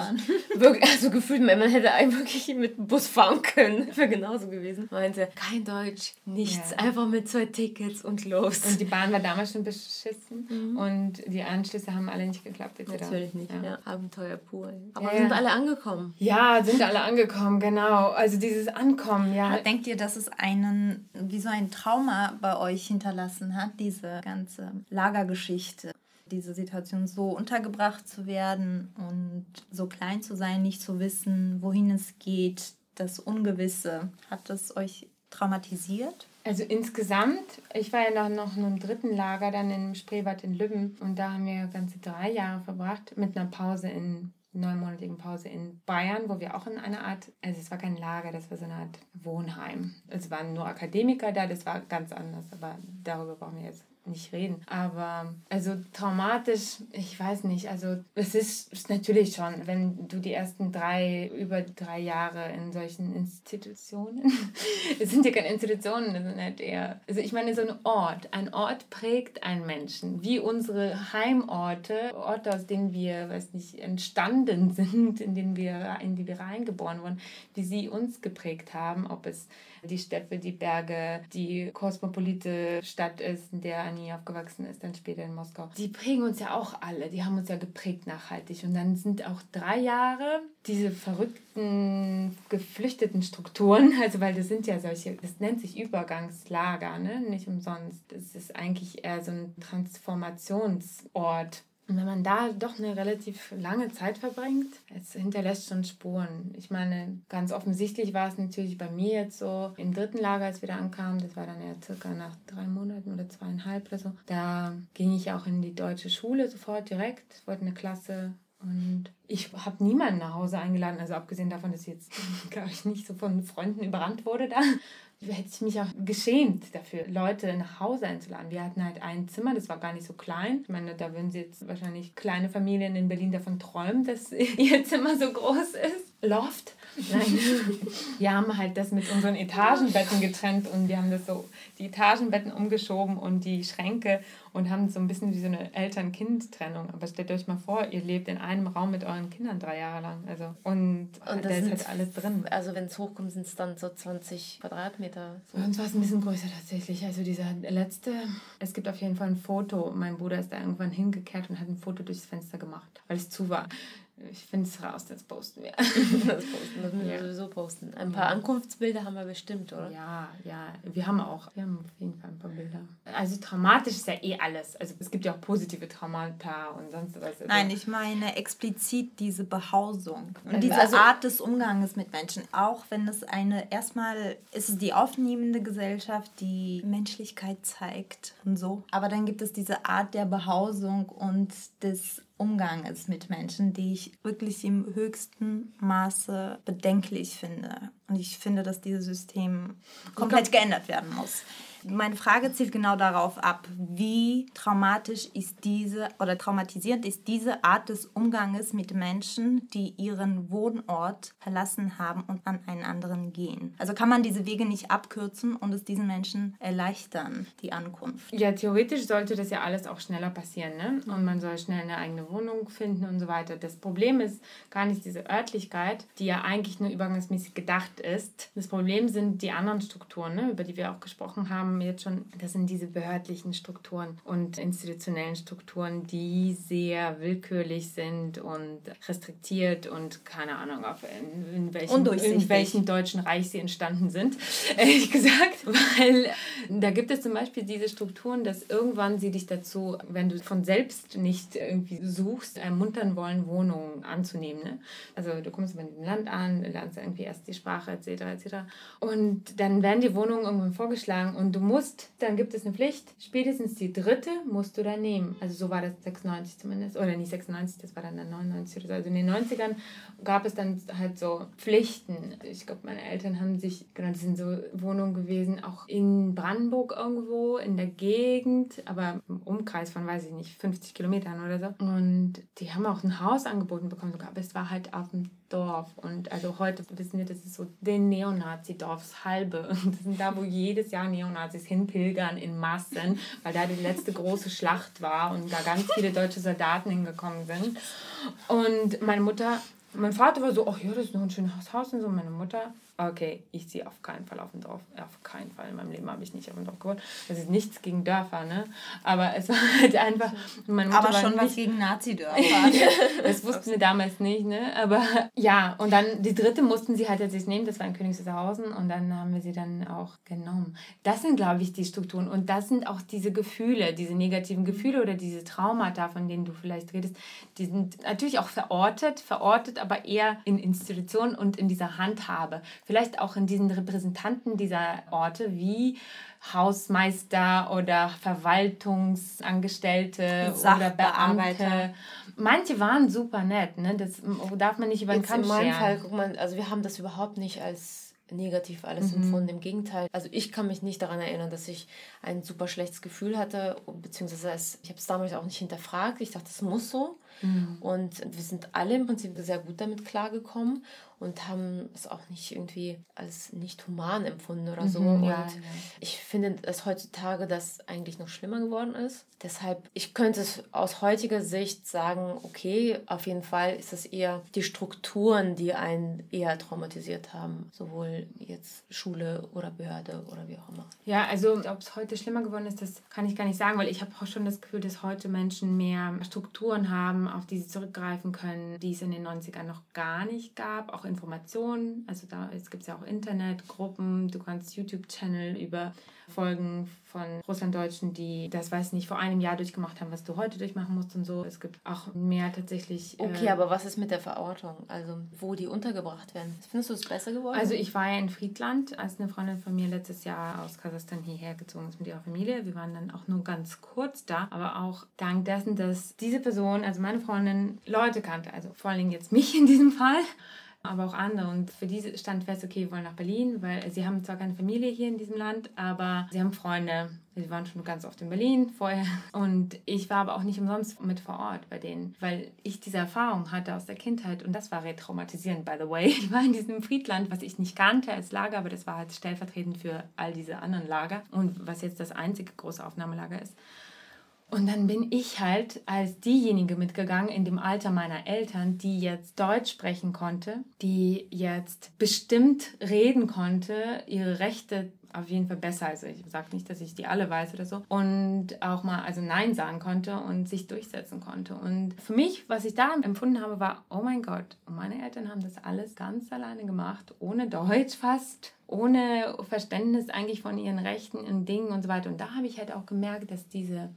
wirklich, also gefühlt, man hätte eigentlich wirklich mit dem Bus fahren können. Wäre genauso gewesen meinte, kein Deutsch, nichts, Ja. einfach mit zwei Tickets und los. Und die Bahn war damals schon beschissen Mhm. und die Anschlüsse haben alle nicht geklappt. Etc. Natürlich nicht, Ja. ja. Abenteuer pur. Aber sind alle angekommen. Ja, sind alle angekommen, genau. Also dieses Ankommen, ja. Denkt ihr, dass es einen, wie so ein Trauma bei euch hinterlassen hat, diese ganze Lagergeschichte? Diese Situation so untergebracht zu werden und so klein zu sein, nicht zu wissen, wohin es geht, das Ungewisse. Hat es euch traumatisiert? Also insgesamt, ich war ja noch, noch in einem dritten Lager, dann im Spreewald in Lübben und da haben wir ganze drei Jahre verbracht mit einer Pause in neunmonatigen Pause in Bayern, wo wir auch in einer Art, also es war kein Lager, das war so eine Art Wohnheim. Es waren nur Akademiker da, das war ganz anders, aber darüber brauchen wir jetzt nicht reden. Aber also traumatisch, ich weiß nicht. Also es ist, natürlich schon, wenn du die ersten drei, über drei Jahre in solchen Institutionen, es sind ja keine Institutionen, es sind halt eher, also ich meine so ein Ort. Ein Ort prägt einen Menschen, wie unsere Heimorte, Orte, aus denen wir, weiß nicht, entstanden sind, in denen wir, in die wir reingeboren wurden, wie sie uns geprägt haben, ob es die Steppe, die Berge, die kosmopolite Stadt ist, in der Annie aufgewachsen ist, dann später in Moskau. Die prägen uns ja auch alle, die haben uns ja geprägt nachhaltig. Und dann sind auch drei Jahre diese verrückten, geflüchteten Strukturen, also weil das sind ja solche, das nennt sich Übergangslager, ne? nicht umsonst. Das ist eigentlich eher so ein Transformationsort. Und wenn man da doch eine relativ lange Zeit verbringt, es hinterlässt schon Spuren. Ich meine, ganz offensichtlich war es natürlich bei mir jetzt so, im dritten Lager, als wir da ankamen, das war dann ja circa nach drei Monaten oder zweieinhalb oder so, da ging ich auch in die deutsche Schule sofort direkt. Wollte eine Klasse und ich habe niemanden nach Hause eingeladen, also abgesehen davon, dass ich jetzt, glaube ich, nicht so von Freunden überrannt wurde da, hätte ich mich auch geschämt dafür, Leute nach Hause einzuladen. Wir hatten halt ein Zimmer, das war gar nicht so klein. Ich meine, da würden sie jetzt wahrscheinlich kleine Familien in Berlin davon träumen, dass ihr Zimmer so groß ist. Loft. Nein. Wir haben halt das mit unseren Etagenbetten getrennt und wir haben das so, die Etagenbetten umgeschoben und die Schränke und haben so ein bisschen wie so eine Eltern-Kind-Trennung. Aber stellt euch mal vor, ihr lebt in einem Raum mit euren Kindern drei Jahre lang. Also, und, Und da das ist halt alles drin. Also wenn es hochkommt, sind es dann so 20 Quadratmeter. So. Bei uns war es ein bisschen größer tatsächlich. Also dieser letzte, es gibt auf jeden Fall ein Foto. Mein Bruder ist da irgendwann hingekehrt und hat ein Foto durchs Fenster gemacht, weil es zu war. Ich finde es raus, das posten wir. Das posten, das müssen wir Ja. sowieso posten. Ein paar Ankunftsbilder haben wir bestimmt, oder? Ja, ja, wir haben auch, wir haben auf jeden Fall ein paar Bilder. Also traumatisch ist ja eh alles. Also es gibt ja auch positive Traumata und sonst was. Also, Nein, ich meine explizit diese Behausung und Also- diese Art des Umgangs mit Menschen. Auch wenn es eine, erstmal ist es die aufnehmende Gesellschaft, die Menschlichkeit zeigt und so. Aber dann gibt es diese Art der Behausung und des Umganges mit Menschen, die ich wirklich im höchsten Maße bedenklich finde. Und ich finde, dass dieses System komplett geändert werden muss. Meine Frage zielt genau darauf ab, wie traumatisch ist diese oder traumatisierend ist diese Art des Umganges mit Menschen, die ihren Wohnort verlassen haben und an einen anderen gehen. Also kann man diese Wege nicht abkürzen und es diesen Menschen erleichtern, die Ankunft. Ja, theoretisch sollte das ja alles auch schneller passieren, ne? Und man soll schnell eine eigene Wohnung finden und so weiter. Das Problem ist gar nicht diese Örtlichkeit, die ja eigentlich nur übergangsmäßig gedacht ist. Das Problem sind die anderen Strukturen, ne? über die wir auch gesprochen haben jetzt schon. Das sind diese behördlichen Strukturen und institutionellen Strukturen, die sehr willkürlich sind und restriktiert und keine Ahnung, auf in, in, welchem, Undurchsichtig. in welchem deutschen Reich sie entstanden sind, ehrlich gesagt. Weil da gibt es zum Beispiel diese Strukturen, dass irgendwann sie dich dazu, wenn du von selbst nicht irgendwie suchst, ermuntern wollen, Wohnungen anzunehmen. Ne? Also du kommst in dem Land an, lernst irgendwie erst die Sprache etc. etc. Und dann werden die Wohnungen irgendwann vorgeschlagen und du musst, dann gibt es eine Pflicht, spätestens die dritte musst du dann nehmen. Also so war das 96 zumindest, oder nicht 96, das war dann dann 99 oder so. Also in den 90ern gab es dann halt so Pflichten. Ich glaube, meine Eltern haben sich, genau, das sind so Wohnungen gewesen, auch in Brandenburg irgendwo, in der Gegend, aber im Umkreis von, weiß ich nicht, 50 Kilometern oder so. Und die haben auch ein Haus angeboten bekommen sogar, aber es war halt auf dem Dorf. Und also heute wissen wir, das ist so der Neonazi-Dorf, das halbe. Und das sind da, wo jedes Jahr Neonazis hinpilgern in Massen, weil da die letzte große Schlacht war und da ganz viele deutsche Soldaten hingekommen sind. Und meine Mutter, mein Vater war so, ach ja, das ist noch ein schönes Haus und so. Meine Mutter okay, ich ziehe auf keinen Fall auf ein Dorf. Auf keinen Fall. In meinem Leben habe ich nicht auf ein Dorf gewohnt. Das ist nichts gegen Dörfer, ne? Aber es war halt einfach. Meine Mutter Aber schon nicht, was gegen Nazi-Dörfer. das wussten wir damals nicht, ne? Aber ja, und dann die dritte mussten sie halt jetzt sich nehmen, das war in Königshausen und dann haben wir sie dann auch genommen. Das sind, glaube ich, die Strukturen und das sind auch diese Gefühle, diese negativen Gefühle oder diese Traumata, von denen du vielleicht redest, die sind natürlich auch verortet, verortet, aber eher in Institutionen und in dieser Handhabe. Vielleicht auch in diesen Repräsentanten dieser Orte wie Hausmeister oder Verwaltungsangestellte oder Beamte. Manche waren super nett, ne? Das darf man nicht über den Kamm In meinem Fall, guck mal, also wir haben das überhaupt nicht als negativ alles mhm. empfunden. Im Gegenteil. Also ich kann mich nicht daran erinnern, dass ich ein super schlechtes Gefühl hatte, beziehungsweise es, ich habe es damals auch nicht hinterfragt. Ich dachte, das muss so. Mhm. Und wir sind alle im Prinzip sehr gut damit klargekommen und haben es auch nicht irgendwie als nicht human empfunden oder so. Mhm, ja, und ja. ich finde, dass heutzutage das eigentlich noch schlimmer geworden ist. Deshalb, ich könnte es aus heutiger Sicht sagen, okay, auf jeden Fall ist es eher die Strukturen, die einen eher traumatisiert haben. Sowohl jetzt Schule oder Behörde oder wie auch immer. Ja, also ob es heute schlimmer geworden ist, das kann ich gar nicht sagen, weil ich habe auch schon das Gefühl, dass heute Menschen mehr Strukturen haben, auf die sie zurückgreifen können, die es in den 90ern noch gar nicht gab, auch Informationen. Also da gibt es ja auch Internet, Gruppen, du kannst YouTube-Channel über Folgen von Russlanddeutschen, die das, weiß nicht, vor einem Jahr durchgemacht haben, was du heute durchmachen musst und so. Es gibt auch mehr tatsächlich. Äh, okay, aber was ist mit der Verortung? Also, wo die untergebracht werden? Findest du es besser geworden? Also, ich war ja in Friedland, als eine Freundin von mir letztes Jahr aus Kasachstan hierher gezogen ist mit ihrer Familie. Wir waren dann auch nur ganz kurz da, aber auch dank dessen, dass diese Person, also meine Freundin, Leute kannte, also vor allen Dingen jetzt mich in diesem Fall aber auch andere. Und für diese stand fest, okay, wir wollen nach Berlin, weil sie haben zwar keine Familie hier in diesem Land, aber sie haben Freunde. Sie waren schon ganz oft in Berlin vorher. Und ich war aber auch nicht umsonst mit vor Ort bei denen, weil ich diese Erfahrung hatte aus der Kindheit. Und das war retraumatisierend, by the way. Ich war in diesem Friedland, was ich nicht kannte als Lager, aber das war halt stellvertretend für all diese anderen Lager. Und was jetzt das einzige große Aufnahmelager ist. Und dann bin ich halt als diejenige mitgegangen in dem Alter meiner Eltern, die jetzt Deutsch sprechen konnte, die jetzt bestimmt reden konnte, ihre Rechte auf jeden Fall besser. Also ich sage nicht, dass ich die alle weiß oder so. Und auch mal also Nein sagen konnte und sich durchsetzen konnte. Und für mich, was ich da empfunden habe, war, oh mein Gott, meine Eltern haben das alles ganz alleine gemacht, ohne Deutsch fast, ohne Verständnis eigentlich von ihren Rechten und Dingen und so weiter. Und da habe ich halt auch gemerkt, dass diese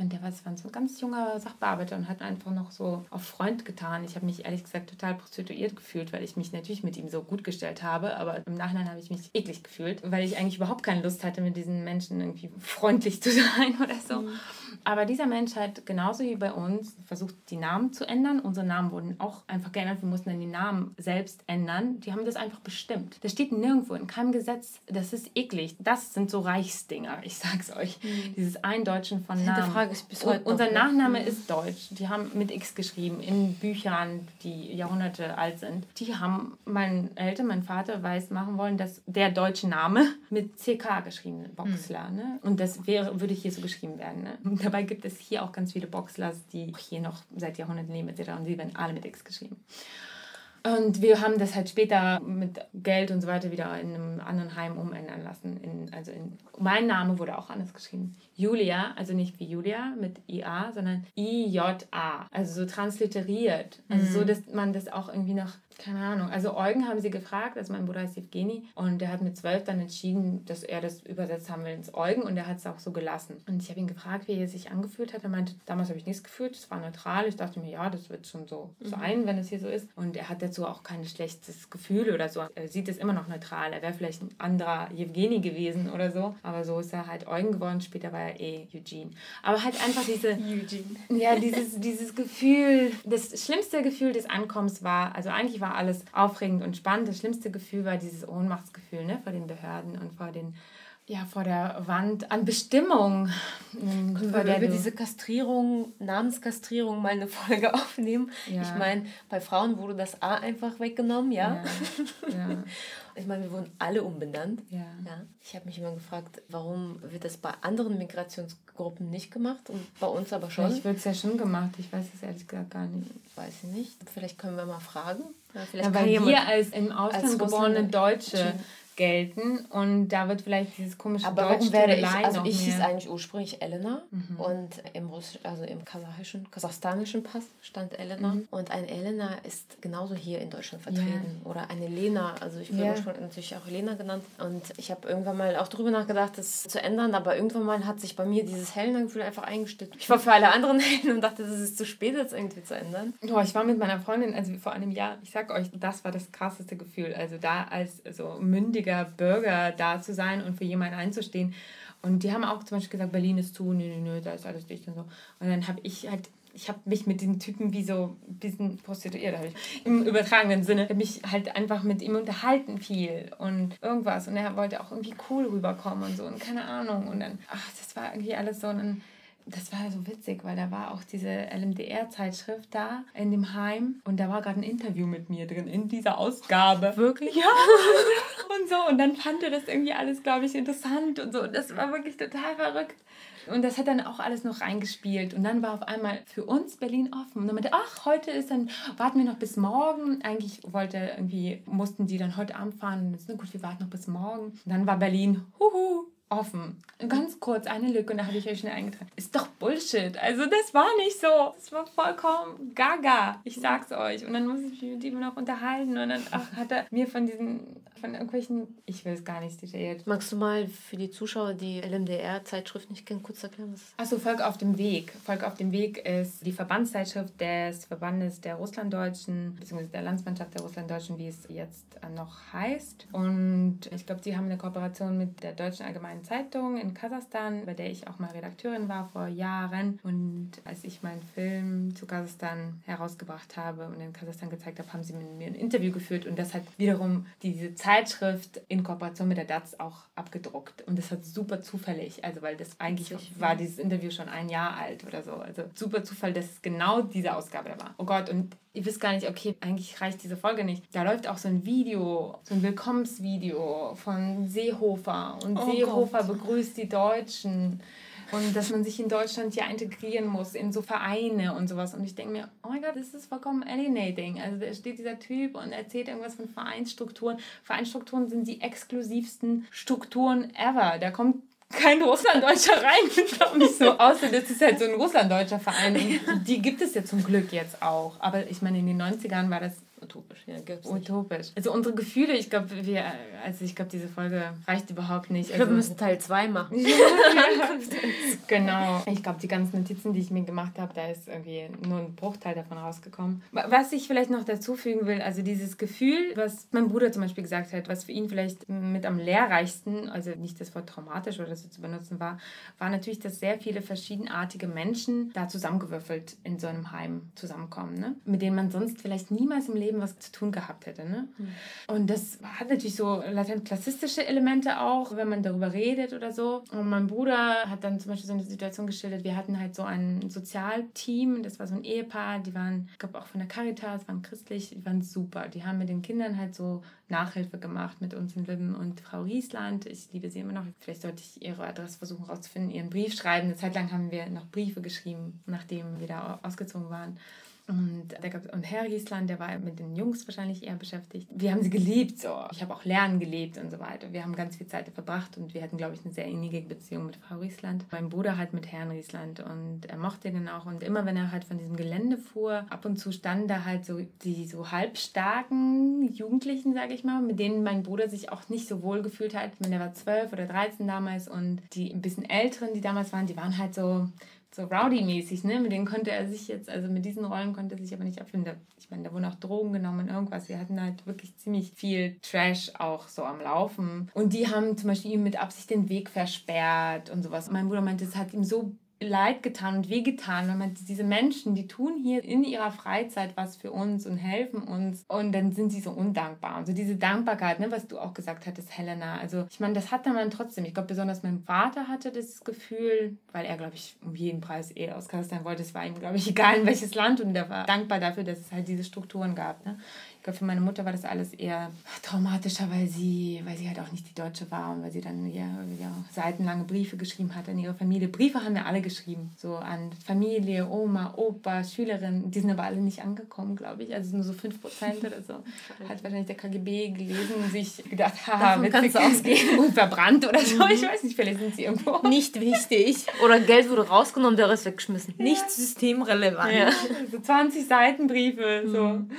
und der war, war so ein ganz junger Sachbearbeiter und hat einfach noch so auf Freund getan. Ich habe mich ehrlich gesagt total prostituiert gefühlt, weil ich mich natürlich mit ihm so gut gestellt habe, aber im Nachhinein habe ich mich eklig gefühlt, weil ich eigentlich überhaupt keine Lust hatte, mit diesen Menschen irgendwie freundlich zu sein oder so. Mhm. Aber dieser Mensch hat genauso wie bei uns versucht, die Namen zu ändern. Unsere Namen wurden auch einfach geändert. Wir mussten dann die Namen selbst ändern. Die haben das einfach bestimmt. Das steht nirgendwo, in keinem Gesetz. Das ist eklig. Das sind so Reichsdinger, ich sag's euch. Mhm. Dieses Eindeutschen von Namen. Frage ist bis heute unser Nachname mhm. ist deutsch. Die haben mit X geschrieben in Büchern, die Jahrhunderte alt sind. Die haben meinen Eltern, mein Vater weiß machen wollen, dass der deutsche Name mit CK geschrieben wird, Boxler. Mhm. Ne? Und das wäre, würde hier so geschrieben werden. Ne? Dabei gibt es hier auch ganz viele Boxlers, die hier noch seit Jahrhunderten leben etc. Und die werden alle mit X geschrieben. Und wir haben das halt später mit Geld und so weiter wieder in einem anderen Heim umändern lassen. In, also in, mein Name wurde auch anders geschrieben. Julia, also nicht wie Julia mit IA, sondern I-J-A. Also so transliteriert. Also mhm. so, dass man das auch irgendwie noch, keine Ahnung. Also Eugen haben sie gefragt, also mein Bruder heißt Evgeni. Und der hat mit zwölf dann entschieden, dass er das übersetzt haben will ins Eugen. Und er hat es auch so gelassen. Und ich habe ihn gefragt, wie er sich angefühlt hat. Er meinte, damals habe ich nichts gefühlt, es war neutral. Ich dachte mir, ja, das wird schon so mhm. sein, wenn es hier so ist. Und er hat dazu auch kein schlechtes Gefühl oder so. Er sieht es immer noch neutral. Er wäre vielleicht ein anderer Evgeni gewesen oder so. Aber so ist er halt Eugen geworden. Später war er eh Eugene. Aber halt einfach diese. Eugene. Ja, dieses, dieses Gefühl, das schlimmste Gefühl des Ankommens war, also eigentlich war alles aufregend und spannend. Das schlimmste Gefühl war dieses Ohnmachtsgefühl ne, vor den Behörden und vor den ja, vor der Wand an Bestimmung. Können wir über diese Kastrierung, Namenskastrierung mal eine Folge aufnehmen? Ja. Ich meine, bei Frauen wurde das A einfach weggenommen, ja. ja. ja. Ich meine, wir wurden alle umbenannt. Ja. Ich habe mich immer gefragt, warum wird das bei anderen Migrationsgruppen nicht gemacht und bei uns aber schon? Ich würde es ja schon gemacht. Ich weiß es ehrlich gesagt gar nicht. Weiß ich nicht. Vielleicht können wir mal fragen. Ja, vielleicht ja, weil wir als im Ausland geborene Deutsche gelten und da wird vielleicht dieses komische Aber warum werde ich, also ich hieß eigentlich ursprünglich Elena mhm. und im Russisch, also im kasachischen, kasachstanischen Pass stand Elena mhm. und ein Elena ist genauso hier in Deutschland vertreten ja. oder eine Lena, also ich wurde ja. natürlich auch Elena genannt und ich habe irgendwann mal auch darüber nachgedacht, das zu ändern, aber irgendwann mal hat sich bei mir dieses Helena-Gefühl einfach eingestellt. Ich war für alle anderen Helden und dachte, es ist zu spät, jetzt irgendwie zu ändern. Oh, ich war mit meiner Freundin, also vor einem Jahr, ich sag euch, das war das krasseste Gefühl, also da als so mündiger richtiger Bürger da zu sein und für jemanden einzustehen. Und die haben auch zum Beispiel gesagt, Berlin ist zu, nö, nö, nö, da ist alles dicht und so. Und dann habe ich halt ich habe mich mit den Typen wie so ein bisschen prostituiert, ich im übertragenen Sinne, habe mich halt einfach mit ihm unterhalten viel und irgendwas und er wollte auch irgendwie cool rüberkommen und so und keine Ahnung und dann, ach, das war irgendwie alles so ein das war so witzig, weil da war auch diese LMDR-Zeitschrift da in dem Heim und da war gerade ein Interview mit mir drin in dieser Ausgabe. Wirklich? Ja. und so. Und dann fand er das irgendwie alles, glaube ich, interessant und so. Und das war wirklich total verrückt. Und das hat dann auch alles noch reingespielt. Und dann war auf einmal für uns Berlin offen. Und dann meinte, ach, heute ist dann, warten wir noch bis morgen. Eigentlich wollte irgendwie, mussten die dann heute Abend fahren. Und jetzt, gut, wir warten noch bis morgen. Und dann war Berlin, huhu, offen. Ganz kurz eine Lücke und da habe ich euch schnell eingetragen. Ist doch Bullshit. Also das war nicht so. Das war vollkommen gaga. Ich sag's euch. Und dann muss ich mich mit ihm noch unterhalten und dann ach, hat er mir von diesen, von irgendwelchen, ich will es gar nicht detailliert. Magst du mal für die Zuschauer die LMDR-Zeitschrift nicht kennen, kurz erklären? Was Achso, Volk auf dem Weg. Volk auf dem Weg ist die Verbandszeitschrift des Verbandes der Russlanddeutschen, beziehungsweise der Landsmannschaft der Russlanddeutschen, wie es jetzt noch heißt. Und ich glaube, sie haben eine Kooperation mit der Deutschen Allgemeinen kleinen Zeitung in Kasachstan, bei der ich auch mal Redakteurin war vor Jahren. Und als ich meinen Film zu Kasachstan herausgebracht habe und in Kasachstan gezeigt habe, haben sie mit mir ein Interview geführt und das hat wiederum diese Zeitschrift in Kooperation mit der DATS auch abgedruckt. Und das hat super zufällig, also weil das eigentlich war dieses Interview schon ein Jahr alt oder so. Also super Zufall, dass es genau diese Ausgabe da war. Oh Gott, und ihr wisst gar nicht, okay, eigentlich reicht diese Folge nicht. Da läuft auch so ein Video, so ein Willkommensvideo von Seehofer. Und oh Seehofer Gott. begrüßt die Deutschen. Und dass man sich in Deutschland ja integrieren muss in so Vereine und sowas. Und ich denke mir, oh mein Gott, das ist vollkommen alienating. Also da steht dieser Typ und erzählt irgendwas von Vereinsstrukturen. Vereinsstrukturen sind die exklusivsten Strukturen ever. Da kommt kein Russlanddeutscher rein, glaube ich so. Außer das ist halt so ein Russlanddeutscher Verein. Die gibt es ja zum Glück jetzt auch. Aber ich meine, in den 90ern war das utopisch. Ja, gibt's utopisch. Nicht. Also unsere Gefühle, ich glaube, wir, also ich glaube, diese Folge reicht überhaupt nicht. Ich glaube, also, wir müssen Teil 2 machen. genau. Ich glaube, die ganzen Notizen, die ich mir gemacht habe, da ist irgendwie nur ein Bruchteil davon rausgekommen. Was ich vielleicht noch dazu fügen will, also dieses Gefühl, was mein Bruder zum Beispiel gesagt hat, was für ihn vielleicht mit am lehrreichsten, also nicht das Wort traumatisch oder so zu benutzen war, war natürlich, dass sehr viele verschiedenartige Menschen da zusammengewürfelt in so einem Heim zusammenkommen, ne? mit denen man sonst vielleicht niemals im Leben was zu tun gehabt hätte. Ne? Mhm. Und das hat natürlich so latent klassistische Elemente auch, wenn man darüber redet oder so. Und mein Bruder hat dann zum Beispiel so eine Situation geschildert, wir hatten halt so ein Sozialteam, das war so ein Ehepaar, die waren, ich glaube auch von der Caritas, waren christlich, die waren super. Die haben mit den Kindern halt so Nachhilfe gemacht mit uns in Lübben und Frau Riesland. Ich liebe sie immer noch. Vielleicht sollte ich ihre Adresse versuchen rauszufinden, ihren Brief schreiben. Eine Zeit lang haben wir noch Briefe geschrieben, nachdem wir da ausgezogen waren. Und, da und Herr Giesland, der war mit den Jungs wahrscheinlich eher beschäftigt. Wir haben sie geliebt, so. Ich habe auch Lernen geliebt und so weiter. Wir haben ganz viel Zeit verbracht und wir hatten, glaube ich, eine sehr innige Beziehung mit Frau Riesland. Mein Bruder halt mit Herrn Riesland und er mochte den auch. Und immer wenn er halt von diesem Gelände fuhr, ab und zu standen da halt so die so halbstarken Jugendlichen, sage ich mal, mit denen mein Bruder sich auch nicht so wohl gefühlt hat. Ich meine, der war zwölf oder dreizehn damals und die ein bisschen älteren, die damals waren, die waren halt so so rowdy-mäßig, ne? Mit denen konnte er sich jetzt, also mit diesen Rollen konnte er sich aber nicht abfinden. Ich meine, da wurden auch Drogen genommen und irgendwas. Wir hatten halt wirklich ziemlich viel Trash auch so am Laufen. Und die haben zum Beispiel ihm mit Absicht den Weg versperrt und sowas. Mein Bruder meinte, es hat ihm so leid getan und wehgetan, wenn man diese Menschen, die tun hier in ihrer Freizeit was für uns und helfen uns und dann sind sie so undankbar. Und so diese Dankbarkeit, ne, was du auch gesagt hattest, Helena. Also ich meine, das hatte man trotzdem. Ich glaube, besonders mein Vater hatte das Gefühl, weil er, glaube ich, um jeden Preis eh aus Kasachstan wollte. Es war ihm, glaube ich, egal in welches Land und er war dankbar dafür, dass es halt diese Strukturen gab. Ne? Ich glaube, für meine Mutter war das alles eher traumatischer, weil sie, weil sie halt auch nicht die Deutsche war und weil sie dann ja, ja, seitenlange Briefe geschrieben hat an ihre Familie. Briefe haben wir alle geschrieben, so an Familie, Oma, Opa, Schülerinnen. Die sind aber alle nicht angekommen, glaube ich. Also nur so 5% oder so. Hat wahrscheinlich der KGB gelesen und sich gedacht, haha, kannst du ausgehen. Und verbrannt oder so. Ich weiß nicht, vielleicht sind sie irgendwo. Nicht wichtig. Oder Geld wurde rausgenommen, der Rest weggeschmissen. Nicht systemrelevant. Ja. So 20 Seiten Briefe, so. Mhm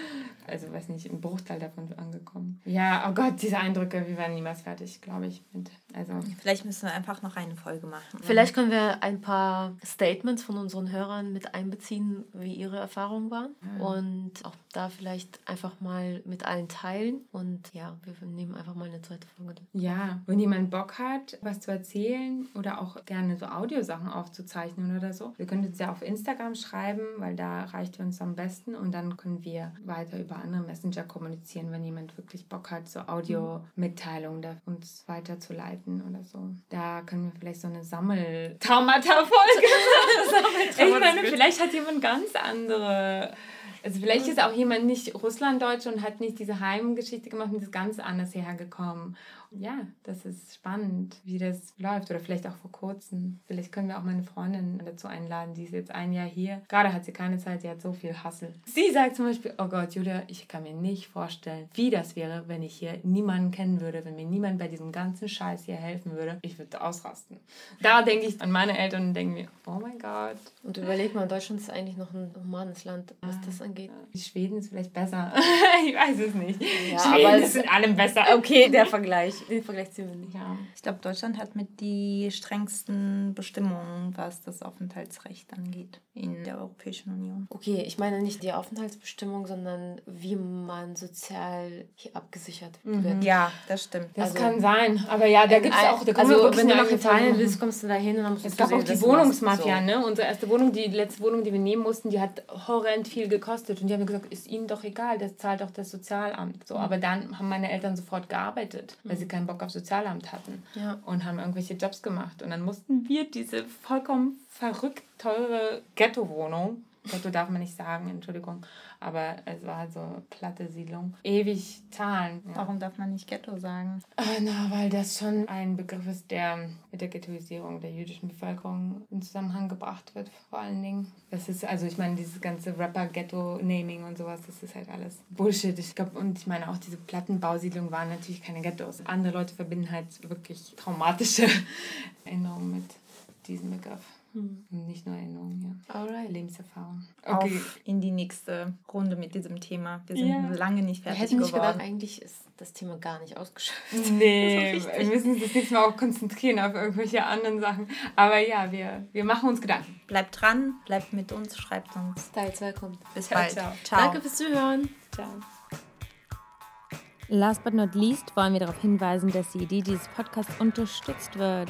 also weiß nicht, ein Bruchteil davon angekommen. Ja, oh Gott, diese Eindrücke, wir werden niemals fertig, glaube ich. Mit, also. Vielleicht müssen wir einfach noch eine Folge machen. Vielleicht können wir ein paar Statements von unseren Hörern mit einbeziehen, wie ihre Erfahrungen waren. Ja. Und auch da vielleicht einfach mal mit allen teilen. Und ja, wir nehmen einfach mal eine zweite Folge. Ja, wenn jemand Bock hat, was zu erzählen oder auch gerne so Audiosachen aufzuzeichnen oder so, wir können uns ja auf Instagram schreiben, weil da reicht uns am besten und dann können wir weiter über andere Messenger kommunizieren, wenn jemand wirklich Bock hat, so Audio-Mitteilungen uns weiterzuleiten oder so. Da können wir vielleicht so eine Sammel-Traumata-Folge Ich meine, vielleicht hat jemand ganz andere also vielleicht ist auch jemand nicht Russlanddeutsch und hat nicht diese Heimgeschichte gemacht und ist ganz anders hergekommen ja, das ist spannend, wie das läuft. Oder vielleicht auch vor kurzem. Vielleicht können wir auch meine Freundin dazu einladen, die ist jetzt ein Jahr hier. Gerade hat sie keine Zeit, sie hat so viel Hassel. Sie sagt zum Beispiel, oh Gott, Julia, ich kann mir nicht vorstellen, wie das wäre, wenn ich hier niemanden kennen würde, wenn mir niemand bei diesem ganzen Scheiß hier helfen würde. Ich würde ausrasten. Da denke ich an meine Eltern und denke mir, oh mein Gott. Und überleg mal, Deutschland ist eigentlich noch ein humanes Land, was ah, das angeht. Ja. Schweden ist vielleicht besser. ich weiß es nicht. Ja, Schweden aber ist in allem besser. Okay, der Vergleich den Vergleich ziehen wir nicht. Ja. Ich glaube, Deutschland hat mit die strengsten Bestimmungen, was das Aufenthaltsrecht angeht in der Europäischen Union. Okay, ich meine nicht die Aufenthaltsbestimmung, sondern wie man sozial hier abgesichert mhm. wird. Ja, das stimmt. Das also, kann sein. Aber ja, da gibt es auch. Da also, wenn du nach Italien willst, kommst du da hin und dann musst es du Es gab auch die Wohnungsmafia, so. ne? Unsere erste Wohnung, die letzte Wohnung, die wir nehmen mussten, die hat horrend viel gekostet. Und die haben gesagt, ist ihnen doch egal, das zahlt doch das Sozialamt. So, mhm. aber dann haben meine Eltern sofort gearbeitet, weil mhm. sie keinen Bock auf Sozialamt hatten. Ja. Und haben irgendwelche Jobs gemacht. Und dann mussten wir diese vollkommen verrückt teure Ghetto-Wohnung. Ghetto darf man nicht sagen, Entschuldigung. Aber es war halt so platte Siedlung. Ewig zahlen. Ja. Warum darf man nicht Ghetto sagen? Äh, na, weil das schon ein Begriff ist, der mit der Ghettoisierung der jüdischen Bevölkerung in Zusammenhang gebracht wird, vor allen Dingen. Das ist, also ich meine, dieses ganze Rapper-Ghetto-Naming und sowas, das ist halt alles Bullshit. Ich glaube, und ich meine auch diese Plattenbausiedlungen waren natürlich keine Ghettos. Andere Leute verbinden halt wirklich traumatische Erinnerungen mit diesem Begriff. Hm. Nicht nur Erinnerungen, ja. Alright. Lebenserfahrung. Okay. Auf in die nächste Runde mit diesem Thema. Wir sind ja. lange nicht fertig geworden. Ich gedacht, eigentlich ist das Thema gar nicht ausgeschöpft. Nee, wir müssen uns das nächste Mal auch konzentrieren auf irgendwelche anderen Sachen. Aber ja, wir, wir machen uns Gedanken. Bleibt dran, bleibt mit uns, schreibt uns. Teil 2 kommt. Bis ciao, bald. Ciao. ciao. Danke fürs Zuhören. Ciao. Last but not least wollen wir darauf hinweisen, dass die Idee dieses Podcasts unterstützt wird.